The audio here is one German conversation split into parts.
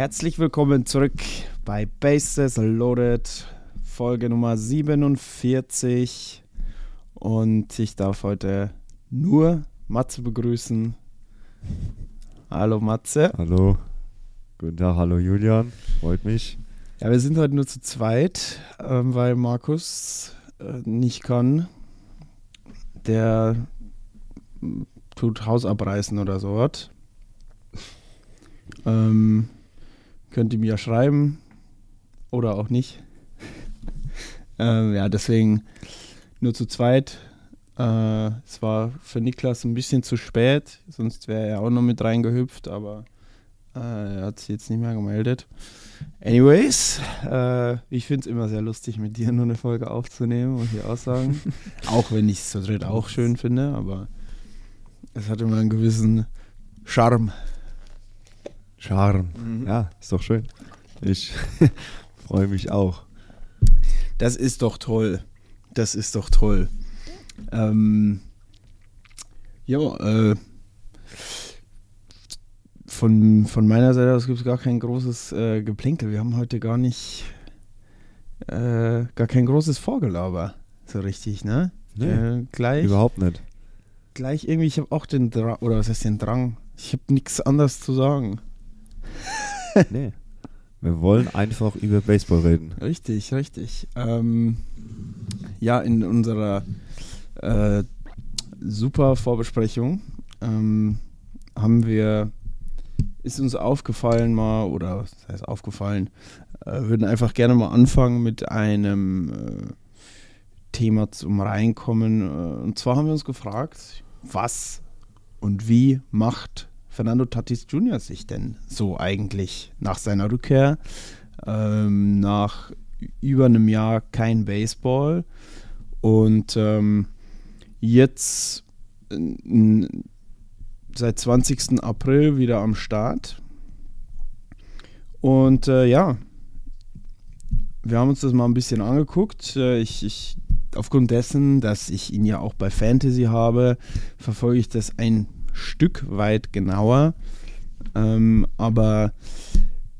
Herzlich willkommen zurück bei Bases Loaded, Folge Nummer 47. Und ich darf heute nur Matze begrüßen. Hallo Matze. Hallo. Guten Tag, hallo Julian. Freut mich. Ja, wir sind heute nur zu zweit, ähm, weil Markus äh, nicht kann. Der tut Haus abreißen oder sowas. Ähm, könnt ihr mir schreiben oder auch nicht. ähm, ja, deswegen nur zu zweit. Äh, es war für Niklas ein bisschen zu spät, sonst wäre er auch noch mit reingehüpft, aber äh, er hat sich jetzt nicht mehr gemeldet. Anyways, äh, ich finde es immer sehr lustig, mit dir nur eine Folge aufzunehmen und hier Aussagen. auch wenn ich es zu dritt auch schön finde, aber es hat immer einen gewissen Charme. Charme. Mhm. Ja, ist doch schön. Ich freue mich auch. Das ist doch toll. Das ist doch toll. Ähm, ja, äh, von, von meiner Seite aus gibt es gar kein großes äh, Geplänkel. Wir haben heute gar nicht, äh, gar kein großes Vorgelaber. So richtig, ne? Nee, äh, gleich, Überhaupt nicht. gleich irgendwie, ich habe auch den Drang, oder was heißt den Drang? Ich habe nichts anderes zu sagen. Nee. Wir wollen einfach über Baseball reden. Richtig, richtig. Ähm, ja, in unserer äh, super Vorbesprechung ähm, haben wir, ist uns aufgefallen mal, oder was heißt aufgefallen, äh, würden einfach gerne mal anfangen mit einem äh, Thema zum Reinkommen. Äh, und zwar haben wir uns gefragt, was und wie macht Fernando Tatis Jr. sich denn so eigentlich nach seiner Rückkehr? Ähm, nach über einem Jahr kein Baseball und ähm, jetzt äh, seit 20. April wieder am Start. Und äh, ja, wir haben uns das mal ein bisschen angeguckt. Äh, ich, ich, aufgrund dessen, dass ich ihn ja auch bei Fantasy habe, verfolge ich das ein Stück weit genauer. Ähm, aber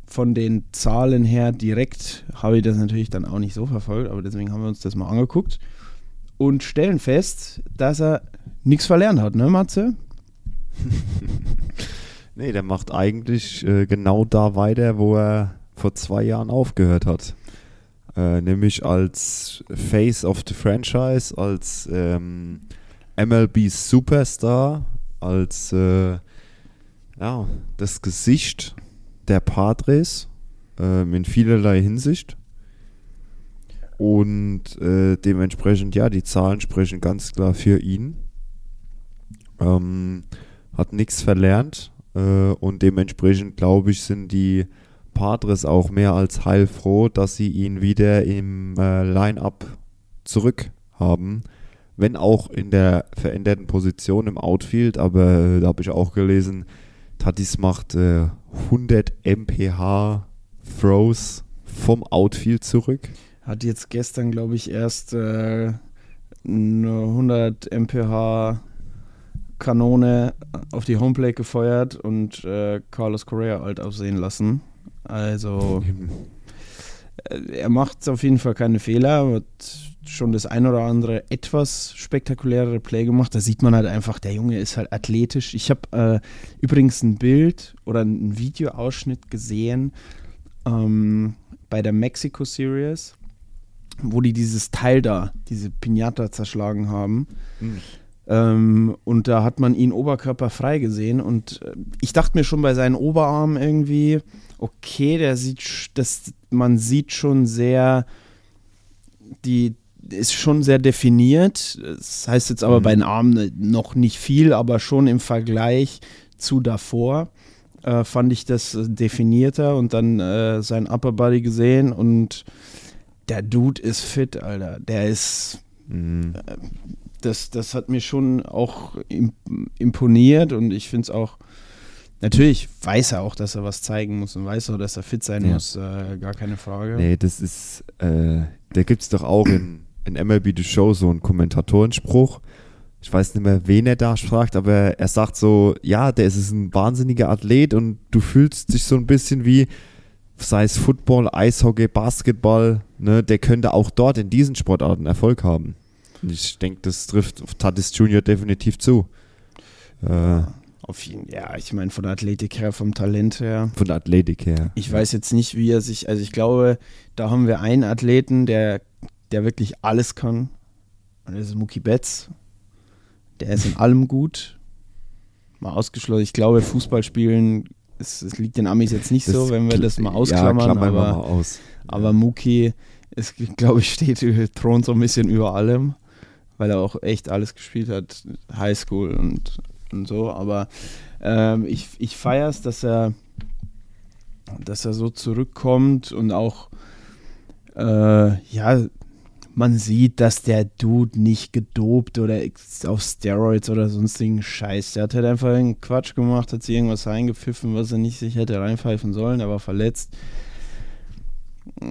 von den Zahlen her direkt habe ich das natürlich dann auch nicht so verfolgt, aber deswegen haben wir uns das mal angeguckt und stellen fest, dass er nichts verlernt hat, ne, Matze? Nee, der macht eigentlich äh, genau da weiter, wo er vor zwei Jahren aufgehört hat. Äh, nämlich als Face of the Franchise, als ähm, MLB Superstar, als äh, ja, das Gesicht der Padres ähm, in vielerlei Hinsicht. Und äh, dementsprechend, ja, die Zahlen sprechen ganz klar für ihn. Ähm, hat nichts verlernt äh, und dementsprechend, glaube ich, sind die Padres auch mehr als heilfroh, dass sie ihn wieder im äh, Line-Up zurück haben. Wenn auch in der veränderten Position im Outfield, aber äh, da habe ich auch gelesen, Tatis macht äh, 100 mph Throws vom Outfield zurück. Hat jetzt gestern, glaube ich, erst äh, eine 100 mph Kanone auf die Homeplate gefeuert und äh, Carlos Correa alt aussehen lassen. Also äh, er macht auf jeden Fall keine Fehler, hat schon das ein oder andere etwas spektakulärere Play gemacht. Da sieht man halt einfach, der Junge ist halt athletisch. Ich habe äh, übrigens ein Bild oder einen Videoausschnitt gesehen ähm, bei der Mexico Series, wo die dieses Teil da, diese Pinata zerschlagen haben. Ähm, und da hat man ihn oberkörperfrei gesehen und äh, ich dachte mir schon bei seinen Oberarmen irgendwie, okay, der sieht, das, man sieht schon sehr die ist schon sehr definiert. Das heißt jetzt aber Mhm. bei den Armen noch nicht viel, aber schon im Vergleich zu davor äh, fand ich das äh, definierter und dann äh, sein Upper Body gesehen und der Dude ist fit, Alter. Der ist Mhm. das, das hat mir schon auch im, imponiert und ich finde es auch, natürlich weiß er auch, dass er was zeigen muss und weiß auch, dass er fit sein Ja. muss, äh, gar keine Frage. Nee, das ist, äh, da gibt es doch auch in, in MLB The Show so einen Kommentatorenspruch. Ich weiß nicht mehr, wen er da fragt, aber er sagt so, ja, der ist ein wahnsinniger Athlet und du fühlst dich so ein bisschen wie, sei es Football, Eishockey, Basketball, ne, der könnte auch dort in diesen Sportarten Erfolg haben. Und ich denke, das trifft auf Tatis Junior definitiv zu. Äh, Auf jeden ja, ich meine, von der Athletik her, vom Talent her. von der Athletik her. Ich weiß jetzt nicht, wie er sich, also ich glaube, da haben wir einen Athleten, der, der wirklich alles kann. Und das ist Mookie Betts. Der ist in allem gut. Mal ausgeschlossen. Ich glaube, Fußballspielen, es, es liegt den Amis jetzt nicht so, wenn wir das mal ausklammern. Ja, aber, mal aus. aber Mookie, ist, glaube ich, steht, thront so ein bisschen über allem, weil er auch echt alles gespielt hat. Highschool und, und so. Aber ähm, ich, ich feiere es, dass er, dass er so zurückkommt und auch, äh, ja, man sieht, dass der Dude nicht gedopt oder auf Steroids oder sonstigen Scheiß. Der hat halt einfach einen Quatsch gemacht, hat sich irgendwas reingepfiffen, was er nicht sich hätte reinpfeifen sollen. Er war verletzt.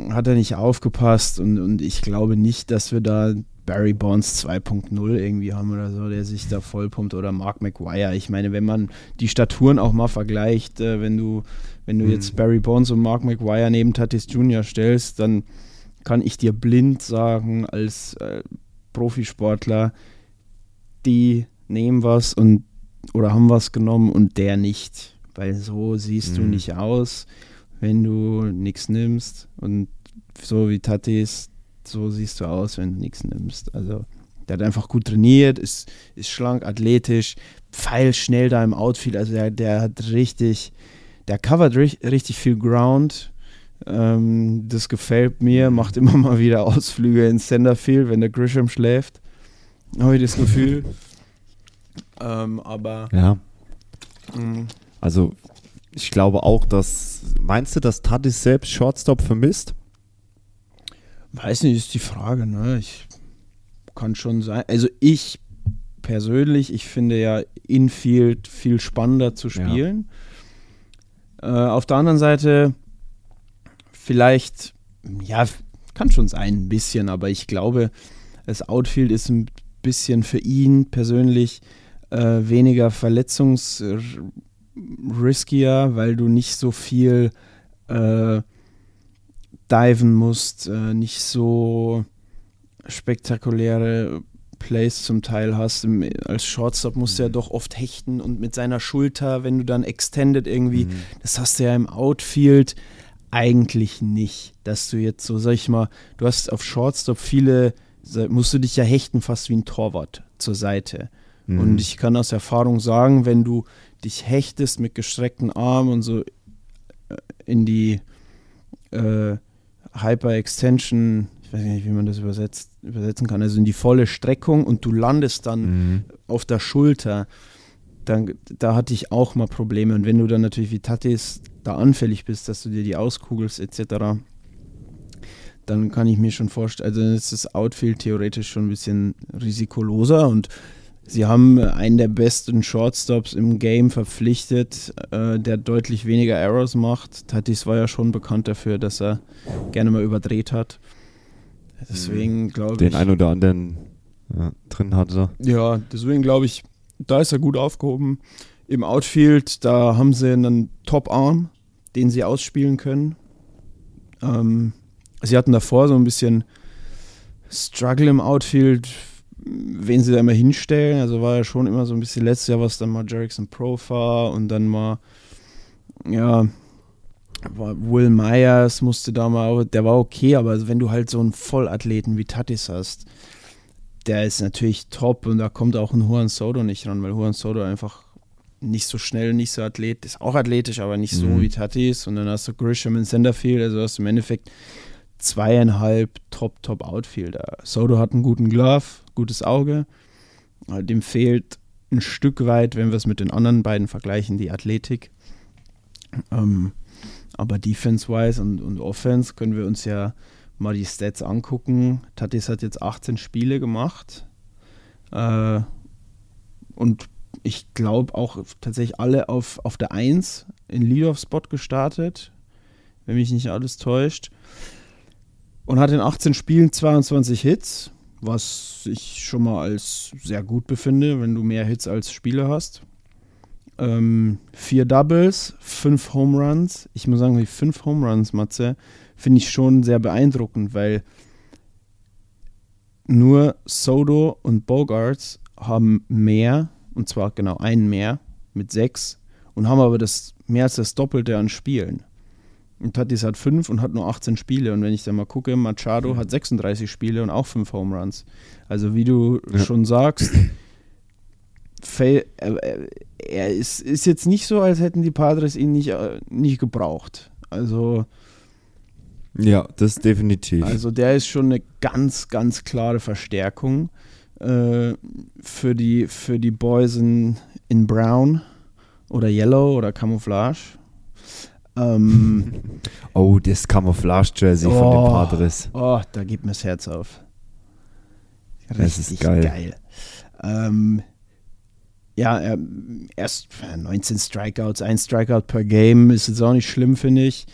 Hat er nicht aufgepasst und, und ich glaube nicht, dass wir da Barry Bonds 2.0 irgendwie haben oder so, der sich da vollpumpt oder Mark McGuire. Ich meine, wenn man die Staturen auch mal vergleicht, äh, wenn du, wenn du Mhm. jetzt Barry Bonds und Mark McGuire neben Tatis Jr. stellst, dann kann ich dir blind sagen, als äh, Profisportler, die nehmen was und oder haben was genommen und der nicht. Weil so siehst du Mhm. nicht aus, wenn du nichts nimmst. Und so wie Tatis, so siehst du aus, wenn du nichts nimmst. Also der hat einfach gut trainiert, ist, ist schlank, athletisch, pfeilschnell da im Outfield. Also der, der hat richtig, der covert ri- richtig viel Ground. Ähm, das gefällt mir, macht immer mal wieder Ausflüge ins Centerfield, wenn der Grisham schläft. Habe ich das Gefühl. ähm, aber Ja. mh, Also, ich glaube auch, dass. Meinst du, dass Tatis selbst Shortstop vermisst? weiß nicht, ist die Frage, ne? Ich kann schon sein. Also ich persönlich, ich finde ja Infield viel spannender zu Ja. spielen. Äh, auf der anderen Seite, vielleicht, ja, kann schon sein, ein bisschen, aber ich glaube, das Outfield ist ein bisschen für ihn persönlich äh, weniger verletzungsriskier, weil du nicht so viel äh, diven musst, äh, nicht so spektakuläre Plays zum Teil hast. Im, als Shortstop musst du ja doch oft hechten und mit seiner Schulter, wenn du dann extended irgendwie, Mhm. das hast du ja im Outfield eigentlich nicht, dass du jetzt so, sag ich mal, du hast auf Shortstop viele, musst du dich ja hechten fast wie ein Torwart zur Seite. Mhm. Und ich kann aus Erfahrung sagen, wenn du dich hechtest mit gestreckten Armen und so äh, in die äh, Hyper-Extension, ich weiß nicht, wie man das übersetzt, übersetzen kann, also in die volle Streckung und du landest dann Mhm. auf der Schulter, dann, da hatte ich auch mal Probleme. Und wenn du dann natürlich wie Tatis da anfällig bist, dass du dir die auskugelst etc., dann kann ich mir schon vorstellen, also dann ist das Outfield theoretisch schon ein bisschen risikoloser und sie haben einen der besten Shortstops im Game verpflichtet, äh, der deutlich weniger Errors macht. Tatis war ja schon bekannt dafür, dass er gerne mal überdreht hat. Deswegen glaube ich. Den ein oder anderen ja, drin hatte. Ja, deswegen glaube ich, da ist er gut aufgehoben. Im Outfield, da haben sie einen Top-Arm, den sie ausspielen können. Ähm, sie hatten davor so ein bisschen Struggle im Outfield, wen sie da immer hinstellen. Also war ja schon immer so ein bisschen letztes Jahr, was dann mal Jerickson Profar und dann mal, ja, Will Myers musste da mal, der war okay, aber wenn du halt so einen Vollathleten wie Tatis hast, der ist natürlich top und da kommt auch ein Juan Soto nicht ran, weil Juan Soto einfach nicht so schnell, nicht so athlet, ist auch athletisch, aber nicht so Mhm. wie Tatis und dann hast du Grisham in Centerfield, also hast du im Endeffekt zweieinhalb Top, Top Outfielder. Soto hat einen guten Glove, gutes Auge. Dem fehlt ein Stück weit, wenn wir es mit den anderen beiden vergleichen, die Athletik. Ähm, aber Defense-wise und, und Offense können wir uns ja mal die Stats angucken. Tatis hat jetzt 18 Spiele gemacht. Äh, und ich glaube auch tatsächlich alle auf, auf der 1 in Leadoff-Spot gestartet, wenn mich nicht alles täuscht. Und hat in 18 Spielen 22 Hits, was ich schon mal als sehr gut befinde, wenn du mehr Hits als Spieler hast. Ähm, vier Doubles, fünf Home Runs. Ich muss sagen, die fünf Home Runs, Matze, finde ich schon sehr beeindruckend, weil nur Soto und Bogarts haben mehr, und zwar genau einen mehr mit sechs, und haben aber das mehr als das Doppelte an Spielen. Und Tatis hat fünf und hat nur 18 Spiele. Und wenn ich dann mal gucke, Machado hat 36 Spiele und auch fünf Home Runs. Also wie du Ja. schon sagst, er ist, ist jetzt nicht so, als hätten die Padres ihn nicht, äh, nicht gebraucht. Also, Ja, das definitiv. also der ist schon eine ganz, ganz klare Verstärkung äh, für, die, für die Boys in, in Brown oder Yellow oder Camouflage. Ähm, oh, das Camouflage-Jersey von Oh. den Padres. oh, da geht mir das Herz auf. Das ist geil. geil. Ähm, ja, er, erst 19 Strikeouts, ein Strikeout per Game ist jetzt auch nicht schlimm, finde ich.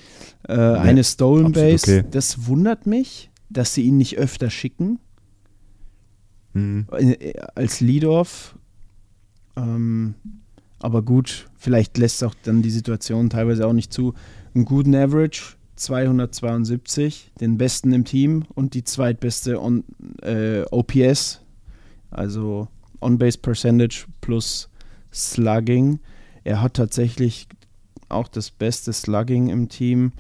Äh, eine Stolen Base, okay. das wundert mich, dass sie ihn nicht öfter schicken Mhm. äh, als Leadoff. Ähm, aber gut, vielleicht lässt auch dann die Situation teilweise auch nicht zu. Einen guten Average, 272, den besten im Team und die zweitbeste on, äh, OPS, also On-Base Percentage plus Slugging. Er hat tatsächlich auch das beste Slugging im Team.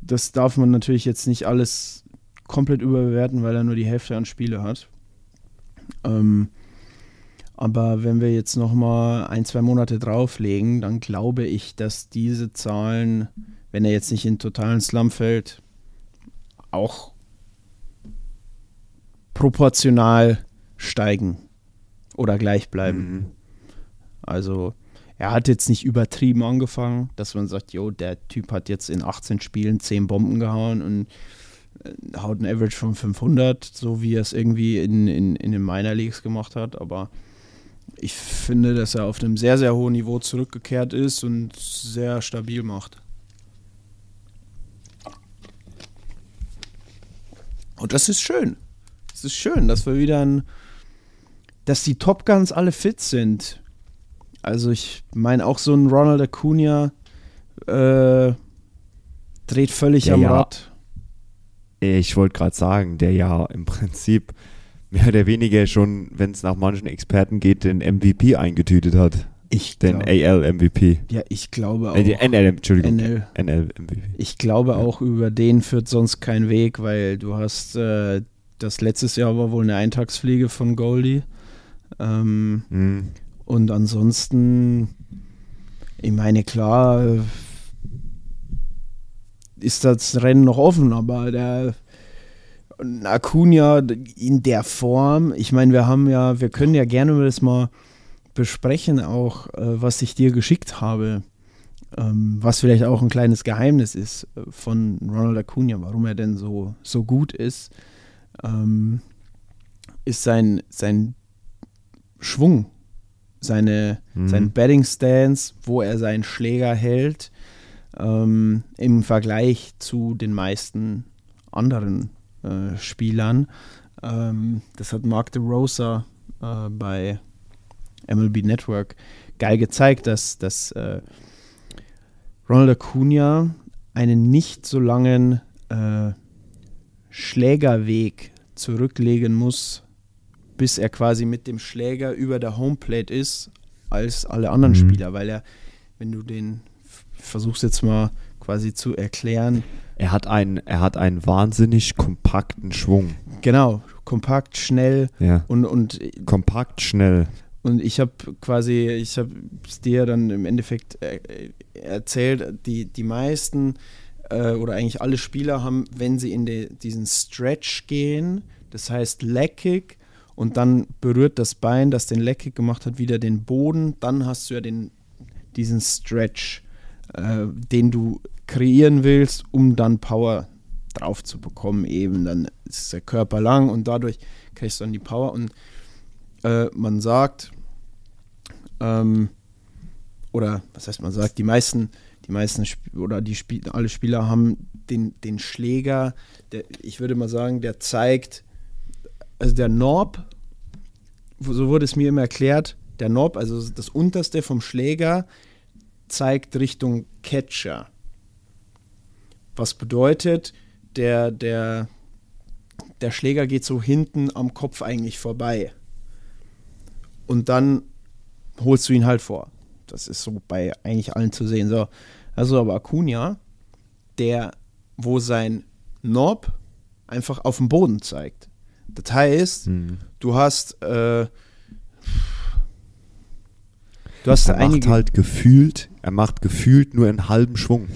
Das darf man natürlich jetzt nicht alles komplett überbewerten, weil er nur die Hälfte an Spiele hat. Ähm, aber wenn wir jetzt noch mal ein, zwei Monate drauflegen, dann glaube ich, dass diese Zahlen, wenn er jetzt nicht in totalen Slum fällt, auch proportional steigen oder gleich bleiben. Mhm. Also er hat jetzt nicht übertrieben angefangen, dass man sagt, jo, der Typ hat jetzt in 18 Spielen 10 Bomben gehauen und äh, haut ein Average von 500, so wie er es irgendwie in, in, in den Minor Leagues gemacht hat. Aber ich finde, dass er auf einem sehr, sehr hohen Niveau zurückgekehrt ist und sehr stabil macht. Und das ist schön. Es ist schön, dass wir wieder ein, dass die Top Guns alle fit sind. Also ich meine auch so ein Ronald Acuna äh, dreht völlig Ja, am ja. Rad. Ich wollte gerade sagen, der ja im Prinzip mehr oder weniger schon, wenn es nach manchen Experten geht, den MVP eingetütet hat. Ich Den AL-MVP. ja, ich glaube auch. Äh, NL, Entschuldigung. NL. NL-MVP. Ich glaube Ja. auch über den führt sonst kein Weg, weil du hast äh, das letztes Jahr war wohl eine Eintagsfliege von Goldie. Ähm, Mhm. und ansonsten, ich meine, klar ist das Rennen noch offen, aber der Acuna in der Form, ich meine, wir haben ja, wir können ja gerne das mal besprechen, auch äh, was ich dir geschickt habe, ähm, was vielleicht auch ein kleines Geheimnis ist äh, von Ronald Acuna, warum er denn so, so gut ist, ähm, ist sein, sein Schwung, seine, Mhm. sein Batting Stance, wo er seinen Schläger hält, ähm, im Vergleich zu den meisten anderen äh, Spielern. Ähm, das hat Mark DeRosa äh, bei MLB Network geil gezeigt, dass, dass äh, Ronald Acuna einen nicht so langen äh, Schlägerweg zurücklegen muss, bis er quasi mit dem Schläger über der Homeplate ist, als alle anderen Mhm. Spieler, weil er, wenn du den, ich versuch's jetzt mal quasi zu erklären, Er hat einen, er hat einen wahnsinnig kompakten Schwung. genau, kompakt, schnell Ja. und, und Kompakt, schnell. Und ich habe quasi, ich habe es dir dann im Endeffekt äh, erzählt, die, die meisten äh, oder eigentlich alle Spieler haben, wenn sie in de, diesen Stretch gehen, das heißt Leg Kick, und dann berührt das Bein, das den Leg Kick gemacht hat, wieder den Boden, dann hast du ja den, diesen Stretch, äh, den du kreieren willst, um dann Power drauf zu bekommen. Eben dann ist der Körper lang und dadurch kriegst du dann die Power. Und äh, man sagt, ähm, oder was heißt man sagt, die meisten, die meisten Sp oder die Sp alle Spieler haben den, den Schläger, der, ich würde mal sagen, der zeigt, also der Norb, so wurde es mir immer erklärt, der Norb, also das unterste vom Schläger, zeigt Richtung Catcher. Was bedeutet, der, der, der Schläger geht so hinten am Kopf eigentlich vorbei. Und dann holst du ihn halt vor. Das ist so bei eigentlich allen zu sehen. So, also aber Acuna, der, wo sein Knob einfach auf dem Boden zeigt. Das heißt, Mhm. du hast äh, du hast Er macht einige, halt gefühlt, er macht gefühlt nur einen halben Schwung.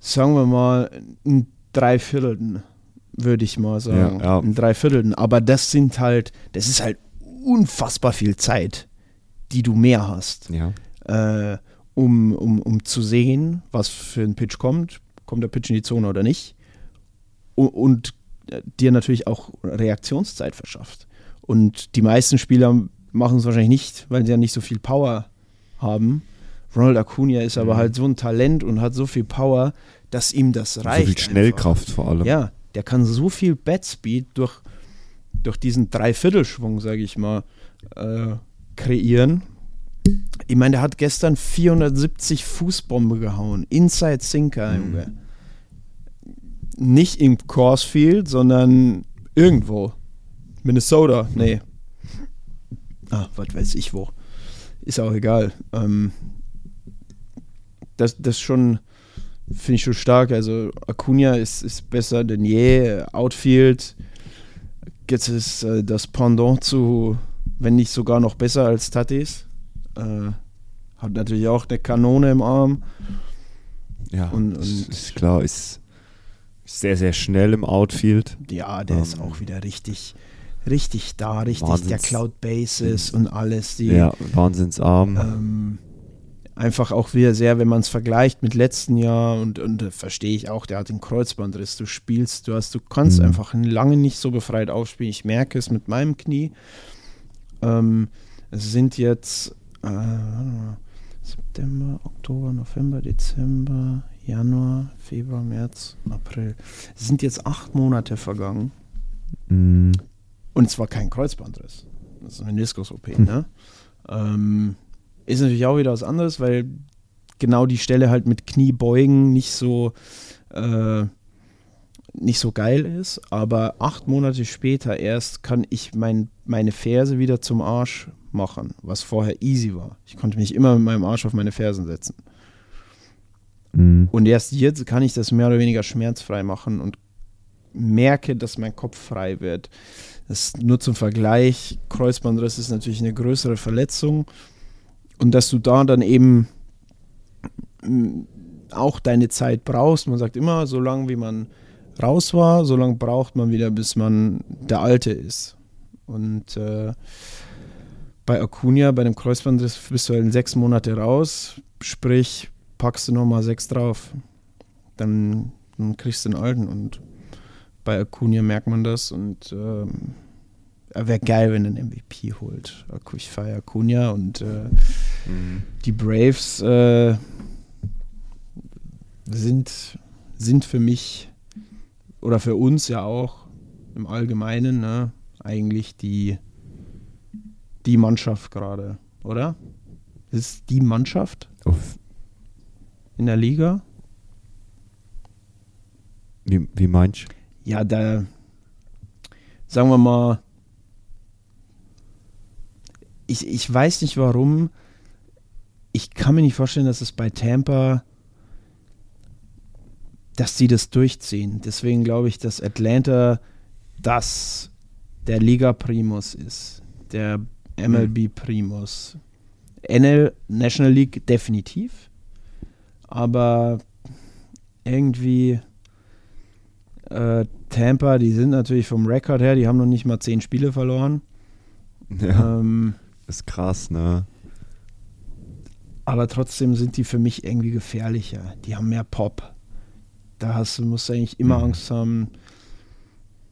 sagen wir mal, ein Dreiviertelten, würde ich mal sagen. Ja, ja. Ein Dreiviertelten. Aber das sind halt, das ist halt unfassbar viel Zeit, die du mehr hast, Ja. äh, um, um, um zu sehen, was für ein Pitch kommt. Kommt der Pitch in die Zone oder nicht? Und, und dir natürlich auch Reaktionszeit verschafft. Und die meisten Spieler machen es wahrscheinlich nicht, weil sie ja nicht so viel Power haben. Ronald Acuna ist aber Mhm. halt so ein Talent und hat so viel Power, dass ihm das reicht. so viel Schnellkraft vor allem. Einfach. Ja, der kann so viel Batspeed durch, durch diesen Dreiviertelschwung, sage ich mal, äh, kreieren. Ich meine, der hat gestern 470 Fußbombe gehauen. Inside Sinker, Mhm. Junge. Nicht im Coursefield, sondern irgendwo. Minnesota, nee. Ah, was weiß ich wo. Ist auch egal. Ähm, das, das schon, finde ich schon stark. Also Acuna ist, ist besser denn je. Outfield, jetzt ist äh, das Pendant zu, wenn nicht sogar noch besser als Tatis. Äh, hat natürlich auch eine Kanone im Arm. Ja, Und- und- ist klar, ist sehr, sehr schnell im Outfield. Ja, der ist Ähm, auch wieder richtig, richtig da, richtig. Der Wahnsinns- Cloud Bases und alles. Die, Ja, Wahnsinnsarm. ähm, einfach auch wieder sehr, wenn man es vergleicht mit letzten Jahr und, und äh, verstehe ich auch, der hat den Kreuzbandriss. Du spielst, du hast, du kannst Mhm. einfach lange nicht so befreit aufspielen. Ich merke es mit meinem Knie. Ähm, es sind jetzt äh, September, Oktober, November, Dezember, Januar, Februar, März, April. Es sind jetzt acht Monate vergangen. Mhm. Und es war kein Kreuzbandriss. Das ist eine Meniskus-OP, Hm. ne? Ähm, ist natürlich auch wieder was anderes, weil genau die Stelle halt mit Kniebeugen nicht so äh, nicht so geil ist. Aber acht Monate später erst kann ich mein, meine Ferse wieder zum Arsch machen, was vorher easy war. Ich konnte mich immer mit meinem Arsch auf meine Fersen setzen. Mhm. Und erst jetzt kann ich das mehr oder weniger schmerzfrei machen und merke, dass mein Kopf frei wird. Das nur zum Vergleich, Kreuzbandriss ist natürlich eine größere Verletzung und dass du da dann eben mm, auch deine Zeit brauchst. Man sagt immer, so lange wie man raus war, so lange braucht man wieder, bis man der Alte ist. Und äh, bei Acuna, bei dem Kreuzbandriss, bist du halt in sechs Monate raus, sprich, packst du nochmal sechs drauf. Dann, dann kriegst du den alten und bei Acuna merkt man das und ähm, wäre geil, wenn er einen MVP holt. Ich feiere Acuna und äh, Mhm. die Braves äh, sind, sind für mich oder für uns ja auch im Allgemeinen ne, eigentlich die, die Mannschaft gerade, oder? Ist die Mannschaft Auf, in der Liga? wie, wie meinst du? Ja, da sagen wir mal, ich, ich weiß nicht warum. Ich kann mir nicht vorstellen, dass es bei Tampa, dass sie das durchziehen. Deswegen glaube ich, dass Atlanta das der Liga Primus ist. Der MLB Primus. NL, National League definitiv. Aber irgendwie äh, Tampa, die sind natürlich vom Rekord her, die haben noch nicht mal zehn Spiele verloren. Ja, Ähm, ist krass, ne? aber trotzdem sind die für mich irgendwie gefährlicher. Die haben mehr Pop. Da hast du, musst du eigentlich immer Mhm. Angst haben.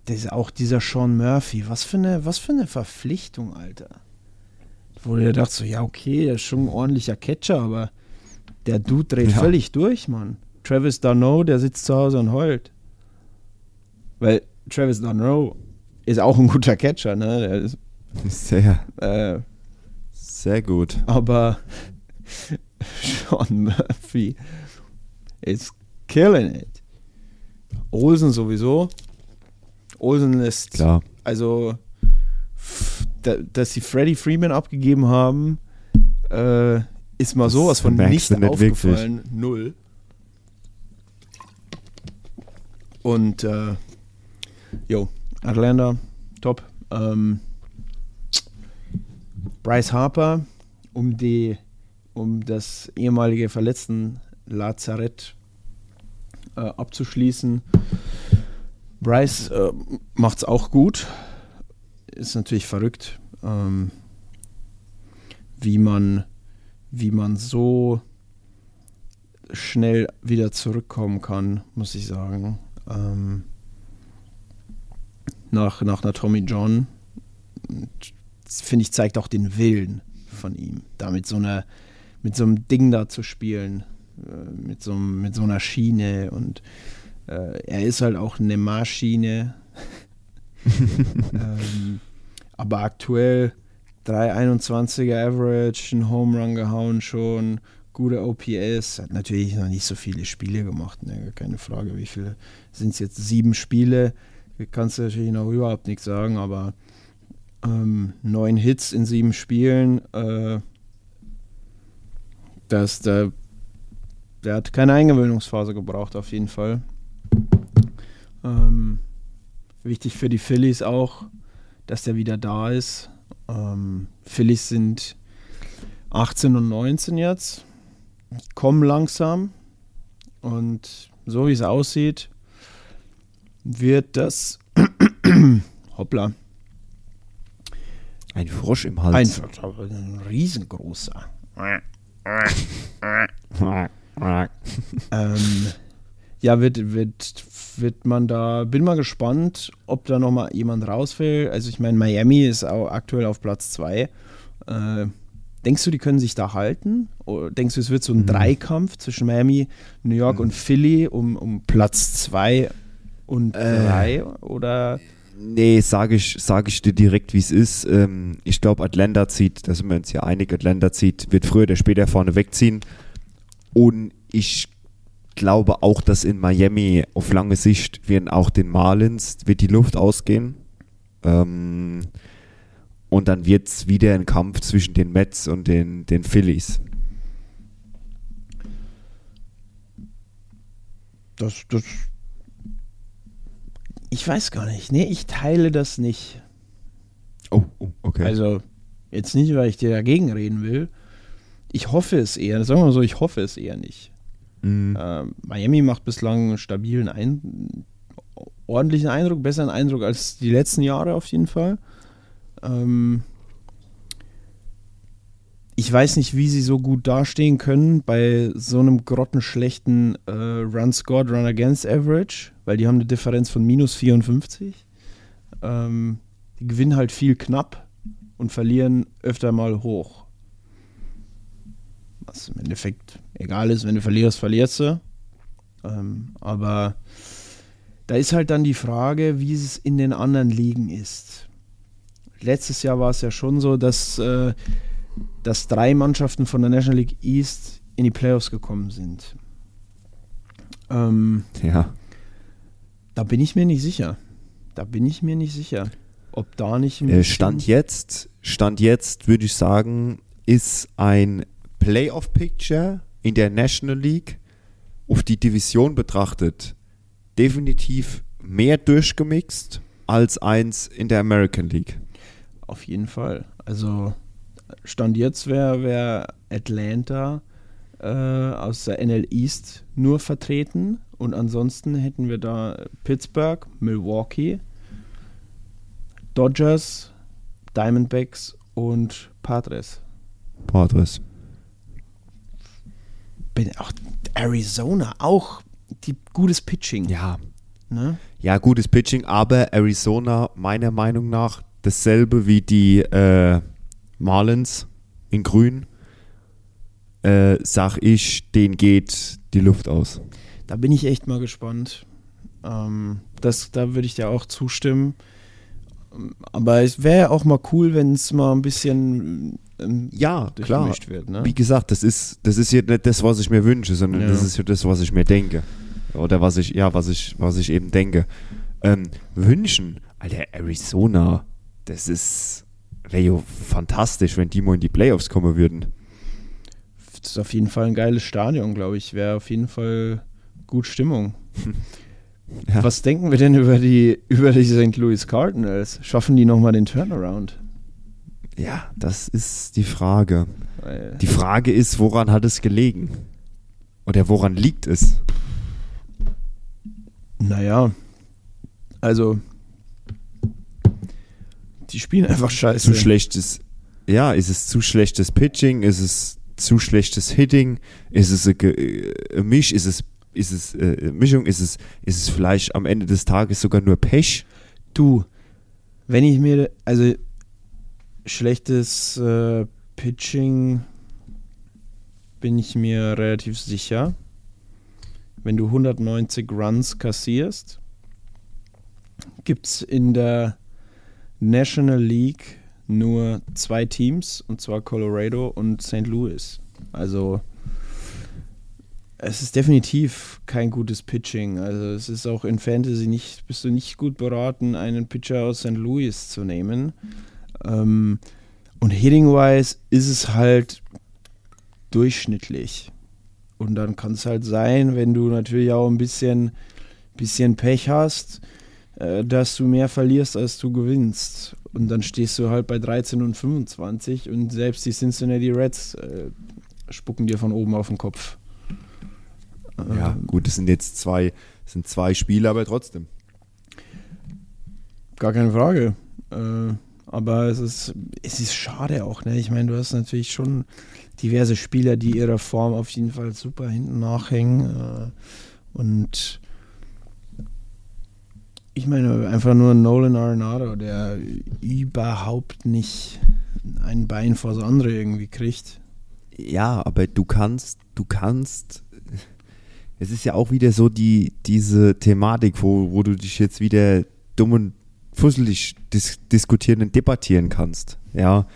Das ist auch dieser Sean Murphy. Was für eine, was für eine Verpflichtung, Alter. Wo du dir dachtest, so, ja, okay, der ist schon ein ordentlicher Catcher, aber der Dude dreht Ja. völlig durch, Mann. Travis Darno, der sitzt zu Hause und heult. Weil Travis Darno ist auch ein guter Catcher, ne? Der ist, Sehr, äh, sehr gut. aber Sean Murphy is killing it. Olsen sowieso. Olsen ist, Klar. also, dass sie Freddie Freeman abgegeben haben, äh, ist mal sowas von nicht, aufgefallen. Null. Und, äh, jo, Atlanta, top. Ähm, Bryce Harper, um die, um das ehemalige verletzten Lazarett äh, abzuschließen. Bryce äh, macht's auch gut. Ist natürlich verrückt, ähm, wie man, wie man so schnell wieder zurückkommen kann, muss ich sagen. Ähm, nach, nach einer Tommy John. Finde ich, zeigt auch den Willen von ihm, da mit so einer, mit so einem Ding da zu spielen, äh, mit so, mit so einer Schiene und äh, er ist halt auch eine Maschine. ähm, aber aktuell 3,21er Average, ein Home Run gehauen schon, gute OPS, hat natürlich noch nicht so viele Spiele gemacht, ne? keine Frage, wie viele sind es jetzt? Sieben Spiele, kannst du natürlich noch überhaupt nichts sagen, aber ähm, neun Hits in sieben Spielen, äh, das, der, der hat keine Eingewöhnungsphase gebraucht, auf jeden Fall. Ähm, wichtig für die Phillies auch, dass der wieder da ist. Ähm, Phillies sind 18 und 19 jetzt, kommen langsam und so wie es aussieht, wird das hoppla Ein Frosch im Hals. einfach ein riesengroßer. Ähm, ja, wird, wird, wird man da, bin mal gespannt, ob da nochmal jemand rausfällt. Also ich meine, Miami ist auch aktuell auf Platz 2. Äh, denkst du, die können sich da halten? Oder denkst du, es wird so ein Mhm. Dreikampf zwischen Miami, New York Mhm. und Philly um, um Platz 2 und Äh. 3? Oder Nee, sage ich, sag ich dir direkt, wie es ist. Ähm, ich glaube, Atlanta zieht, da sind wir uns ja einig, Atlanta zieht, wird früher oder später vorne wegziehen. Und ich glaube auch, dass in Miami auf lange Sicht werden auch den Marlins wird die Luft ausgehen. Ähm, und dann wird es wieder ein Kampf zwischen den Mets und den, den Phillies. das, das. Ich weiß gar nicht. Nee, ich teile das nicht. Oh, oh okay. Also, jetzt nicht, weil ich dir dagegen reden will. Ich hoffe es eher. Sagen wir mal so, ich hoffe es eher nicht. Mhm. Ähm, Miami macht bislang einen stabilen, ein ordentlichen Eindruck, besseren Eindruck als die letzten Jahre auf jeden Fall. Ähm, ich weiß nicht, wie sie so gut dastehen können bei so einem grottenschlechten äh, Run Scored, Run Against Average, weil die haben eine Differenz von minus 54. Ähm, die gewinnen halt viel knapp und verlieren öfter mal hoch. Was im Endeffekt egal ist, wenn du verlierst, verlierst du. Ähm, aber da ist halt dann die Frage, wie es in den anderen Ligen ist. Letztes Jahr war es ja schon so, dass, äh, dass drei Mannschaften von der National League East in die Playoffs gekommen sind. Ähm, ja. da bin ich mir nicht sicher. Da bin ich mir nicht sicher, ob da nicht ein Äh, Stand jetzt, Stand jetzt würde ich sagen, ist ein Playoff-Picture in der National League auf die Division betrachtet definitiv mehr durchgemixt als eins in der American League. Auf jeden Fall. Also Stand jetzt wäre wär Atlanta äh, aus der NL East nur vertreten Und ansonsten hätten wir da Pittsburgh, Milwaukee, Dodgers, Diamondbacks und Padres. Padres. Bin auch Arizona, auch die, gutes Pitching. Ja. Ne? Ja, gutes Pitching, aber Arizona meiner Meinung nach dasselbe wie die äh, Marlins in Grün. Äh, sag ich, denen geht die Luft aus. Da bin ich echt mal gespannt. Ähm, das, da würde ich dir auch zustimmen. Aber es wäre auch mal cool, wenn es mal ein bisschen ähm, Ja, klar. wird. Ne? Wie gesagt, das ist, das ist jetzt nicht das, was ich mir wünsche, sondern Ja. das ist ja das, was ich mir denke. Oder was ich, ja, was ich, was ich eben denke. Ähm, wünschen, Alter, Arizona, das ist, wäre ja fantastisch, wenn die mal in die Playoffs kommen würden. Das ist auf jeden Fall ein geiles Stadion, glaube ich. Wäre auf jeden Fall gut Stimmung. Ja. Was denken wir denn über die, über die St. Louis Cardinals? Schaffen die nochmal den Turnaround? Ja, das ist die Frage. Die Frage ist, woran hat es gelegen? Oder woran liegt es? Naja, also die spielen einfach scheiße. Zu schlechtes, ja, ist es zu schlechtes Pitching? Ist es zu schlechtes Hitting? Ist es eine, äh, Misch? Ist es, ist es äh, eine Mischung? Ist es, ist es vielleicht am Ende des Tages sogar nur Pech? Du, wenn ich mir, also schlechtes äh, Pitching bin ich mir relativ sicher. Wenn du 190 Runs kassierst, gibt es in der National League nur zwei Teams, und zwar Colorado und St. Louis. Also es ist definitiv kein gutes Pitching. Also es ist auch in Fantasy nicht, bist du nicht gut beraten, einen Pitcher aus St. Louis zu nehmen. Ähm, und hitting-wise ist es halt durchschnittlich. Und dann kann es halt sein, wenn du natürlich auch ein bisschen, bisschen Pech hast, äh, dass du mehr verlierst, als du gewinnst. Und dann stehst du halt bei 13 und 25 und selbst die Cincinnati Reds äh, spucken dir von oben auf den Kopf. Ja, Ähm, gut, das sind jetzt zwei, sind zwei Spiele, aber trotzdem. Gar keine Frage. Äh, aber es ist, es ist schade auch, ne? Ich meine, du hast natürlich schon diverse Spieler, die ihrer Form auf jeden Fall super hinten nachhängen. Äh, und ich meine, einfach nur Nolan Arenado, der überhaupt nicht ein Bein vor das andere irgendwie kriegt. Ja, aber du kannst, du kannst. Es ist ja auch wieder so die, diese Thematik, wo, wo du dich jetzt wieder dumm und fusselig dis diskutieren und debattieren kannst. Ja.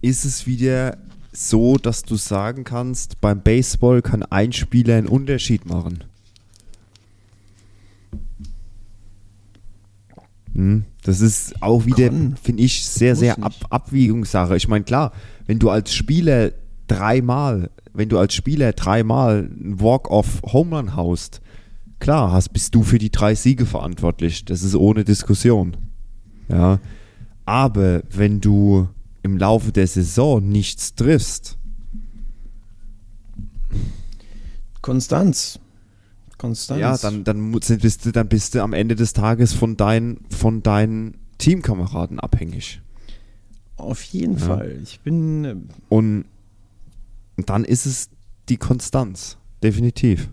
Ist es wieder so, dass du sagen kannst, beim Baseball kann ein Spieler einen Unterschied machen? Hm, Das ist auch wieder, finde ich, sehr, sehr. Ab Abwiegungssache. Ich meine, klar, wenn du als Spieler dreimal, wenn du als Spieler dreimal einen Walk-off-Home Run haust, klar, hast, bist du für die drei Siege verantwortlich. Das ist ohne Diskussion. Ja. Aber wenn du im Laufe der Saison nichts triffst, Konstanz. Konstanz. ja, dann, dann, bist du, dann bist du am Ende des Tages von, dein, von deinen Teamkameraden abhängig. Auf jeden Ja. Fall. Ich bin äh, Und dann ist es die Konstanz. Definitiv.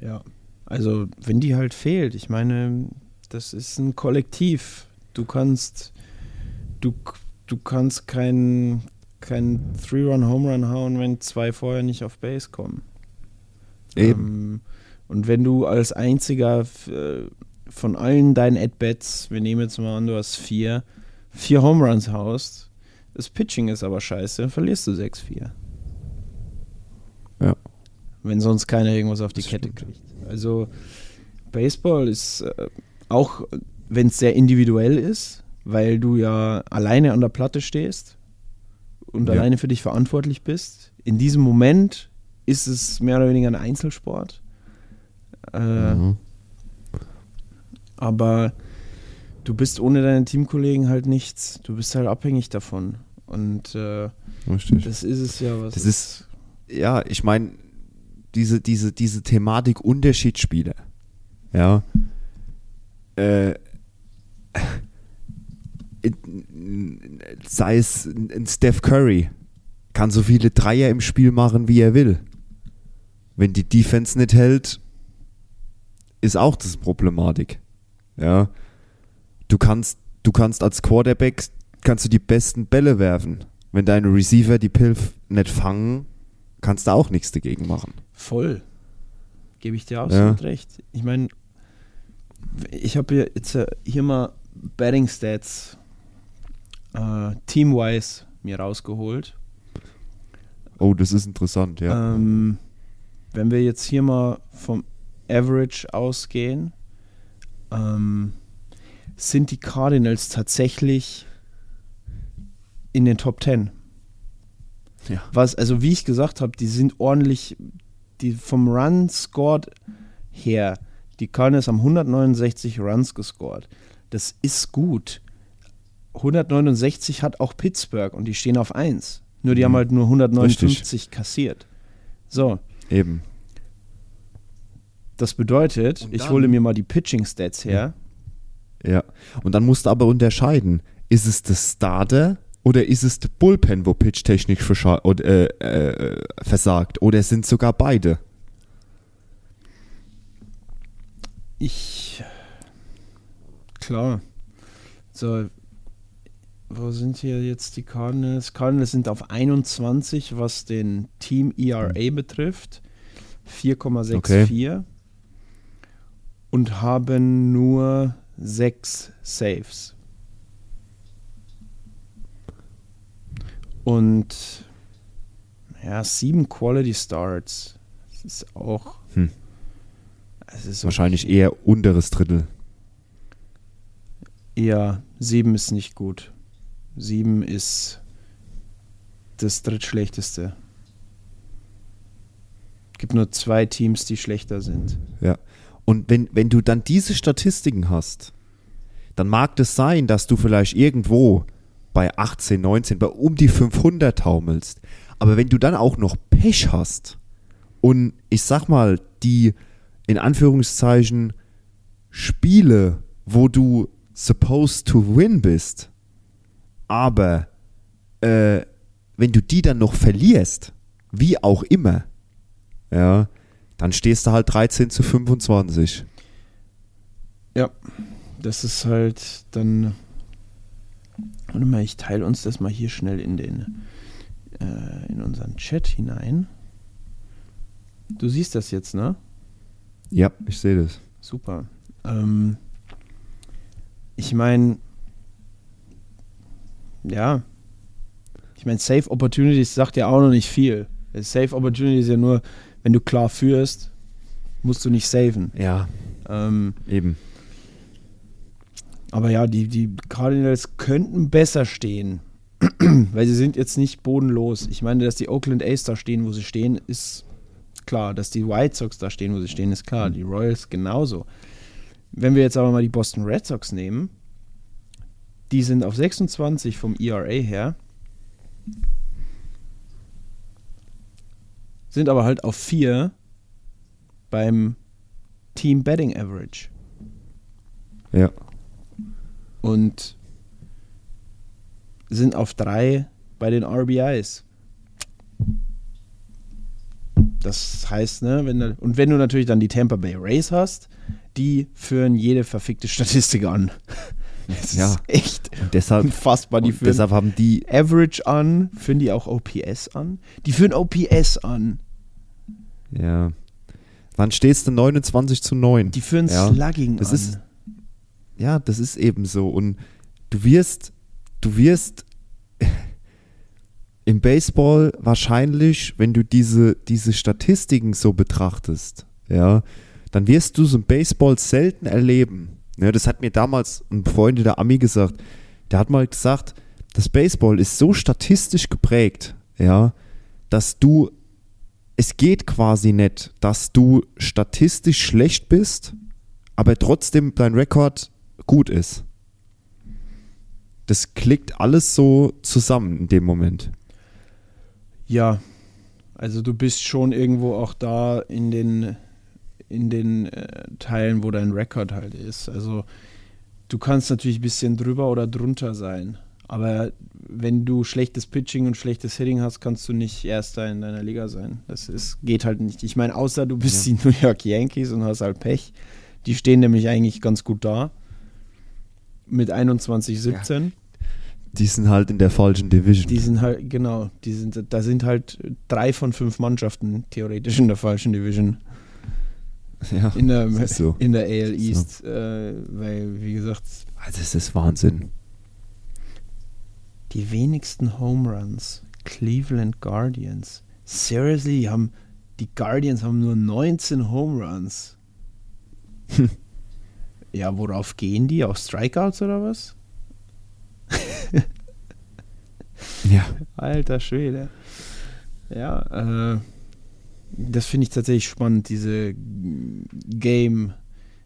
Ja, also wenn die halt fehlt, ich meine, das ist ein Kollektiv. Du kannst, du, du kannst keinen kein Three-Run-Home-Run hauen, wenn zwei vorher nicht auf Base kommen. Eben. Ähm, und wenn du als einziger äh, von allen deinen At-Bats, wir nehmen jetzt mal an, du hast vier, vier Home Runs haust, das Pitching ist aber scheiße, dann verlierst du 6-4. Ja. Wenn sonst keiner irgendwas auf die Das Kette stimmt. kriegt. Also Baseball ist äh, auch, wenn es sehr individuell ist, weil du ja alleine an der Platte stehst und Ja. alleine für dich verantwortlich bist. In diesem Moment ist es mehr oder weniger ein Einzelsport. Äh, Mhm. Aber du bist ohne deine Teamkollegen halt nichts. Du bist halt abhängig davon. Und äh, das ist es ja, was Das es- ist, ja, ich meine, diese, diese, diese Thematik Unterschiedsspieler. Ja. Äh, sei es ein Steph Curry, kann so viele Dreier im Spiel machen, wie er will. Wenn die Defense nicht hält, ist auch das Problematik. Ja. Du kannst, du kannst als Quarterback kannst du die besten Bälle werfen. Wenn deine Receiver die Pilf nicht fangen, kannst du auch nichts dagegen machen. Voll. Gebe ich dir absolut Ja. recht. Ich meine, ich habe hier jetzt äh, hier mal Betting Stats äh, team-wise mir rausgeholt. Oh, das ist interessant, ja. Ähm, wenn wir jetzt hier mal vom Average ausgehen, ähm, sind die Cardinals tatsächlich in den Top 10. Ja. Was, also wie ich gesagt habe, die sind ordentlich, die vom Run scored her, die Cardinals haben 169 Runs gescored. Das ist gut. 169 hat auch Pittsburgh und die stehen auf 1. Nur die Mhm. haben halt nur 159 kassiert. So, Eben. das bedeutet, Und ich dann- hole mir mal die Pitching Stats her. Ja. Und dann musst du aber unterscheiden, ist es das Starter oder ist es der Bullpen, wo pitchtechnisch verscha- oder, äh, äh, versagt? Oder sind sogar beide? Ich. Klar. So. Wo sind hier jetzt die Cardinals? Cardinals sind auf 21, was den Team ERA betrifft. 4,64. Und haben nur 6 Saves. Und ja, 7 Quality Starts. Das ist auch. Hm. Es ist Wahrscheinlich okay. eher unteres Drittel. Ja, sieben ist nicht gut. Sieben ist das drittschlechteste. Gibt nur zwei Teams, die schlechter sind. Ja. Und wenn, wenn du dann diese Statistiken hast, dann mag es sein, dass du vielleicht irgendwo bei 18, 19, bei um die 500 taumelst. Aber wenn du dann auch noch Pech hast und ich sag mal, die in Anführungszeichen Spiele, wo du supposed to win bist, aber äh, wenn du die dann noch verlierst, wie auch immer, ja, dann stehst du halt 13 zu 25. Ja, das ist halt dann. Warte mal, ich teile uns das mal hier schnell in den äh, in unseren Chat hinein. Du siehst das jetzt, ne? Ja, ich sehe das. Super. Ähm, ich meine, ja, ich meine, Safe Opportunities sagt ja auch noch nicht viel. Safe Opportunities ist ja nur, wenn du klar führst, musst du nicht saven. Ja, Ähm, eben. Aber ja, die, die Cardinals könnten besser stehen, weil sie sind jetzt nicht bodenlos. Ich meine, dass die Oakland A's da stehen, wo sie stehen, ist klar. Dass die White Sox da stehen, wo sie stehen, ist klar. Die Royals genauso. Wenn wir jetzt aber mal die Boston Red Sox nehmen, die sind auf 26 vom ERA her, sind aber halt auf 4 beim Team Betting Average. Ja. Und sind auf drei bei den RBIs. Das heißt, ne, wenn du, und wenn du natürlich dann die Tampa Bay Rays hast, die führen jede verfickte Statistik an. Das Ja. ist echt Und deshalb, unfassbar. Die führen deshalb haben die, Average an, führen die auch OPS an? Die führen OPS an. ja. Wann stehst du 29 zu 9? Die führen ja. Slugging Das an. ist- Ja, das ist eben so. Und du wirst, du wirst im Baseball wahrscheinlich, wenn du diese, diese Statistiken so betrachtest, ja, dann wirst du so im Baseball selten erleben. Ja, das hat mir damals ein Freund der Ami gesagt. Der hat mal gesagt, das Baseball ist so statistisch geprägt, ja, dass du, es geht quasi nicht, dass du statistisch schlecht bist, aber trotzdem dein Rekord gut ist. Das klickt alles so zusammen in dem Moment. Ja, Also du bist schon irgendwo auch da in den, in den äh, Teilen, wo dein Rekord halt ist. Also du kannst natürlich ein bisschen drüber oder drunter sein. Aber wenn du schlechtes Pitching und schlechtes Hitting hast, kannst du nicht Erster in deiner Liga sein. Das ist, geht halt nicht. Ich meine, außer du bist Ja. die New York Yankees und hast halt Pech. Die stehen nämlich eigentlich ganz gut da. Mit 21, 17. Die sind halt in der falschen Division. Die sind halt, genau, die sind, da sind halt drei von fünf Mannschaften theoretisch in der falschen Division. ja. In der, so. in der AL East. Äh, weil, wie gesagt, Also das ist Wahnsinn. die wenigsten Home Runs. Cleveland Guardians. Seriously, die haben, die Guardians haben nur 19 Home Runs. ja, worauf gehen die? Auf Strikeouts oder was? Ja. Alter Schwede. Ja, äh, das finde ich tatsächlich spannend, diese Game,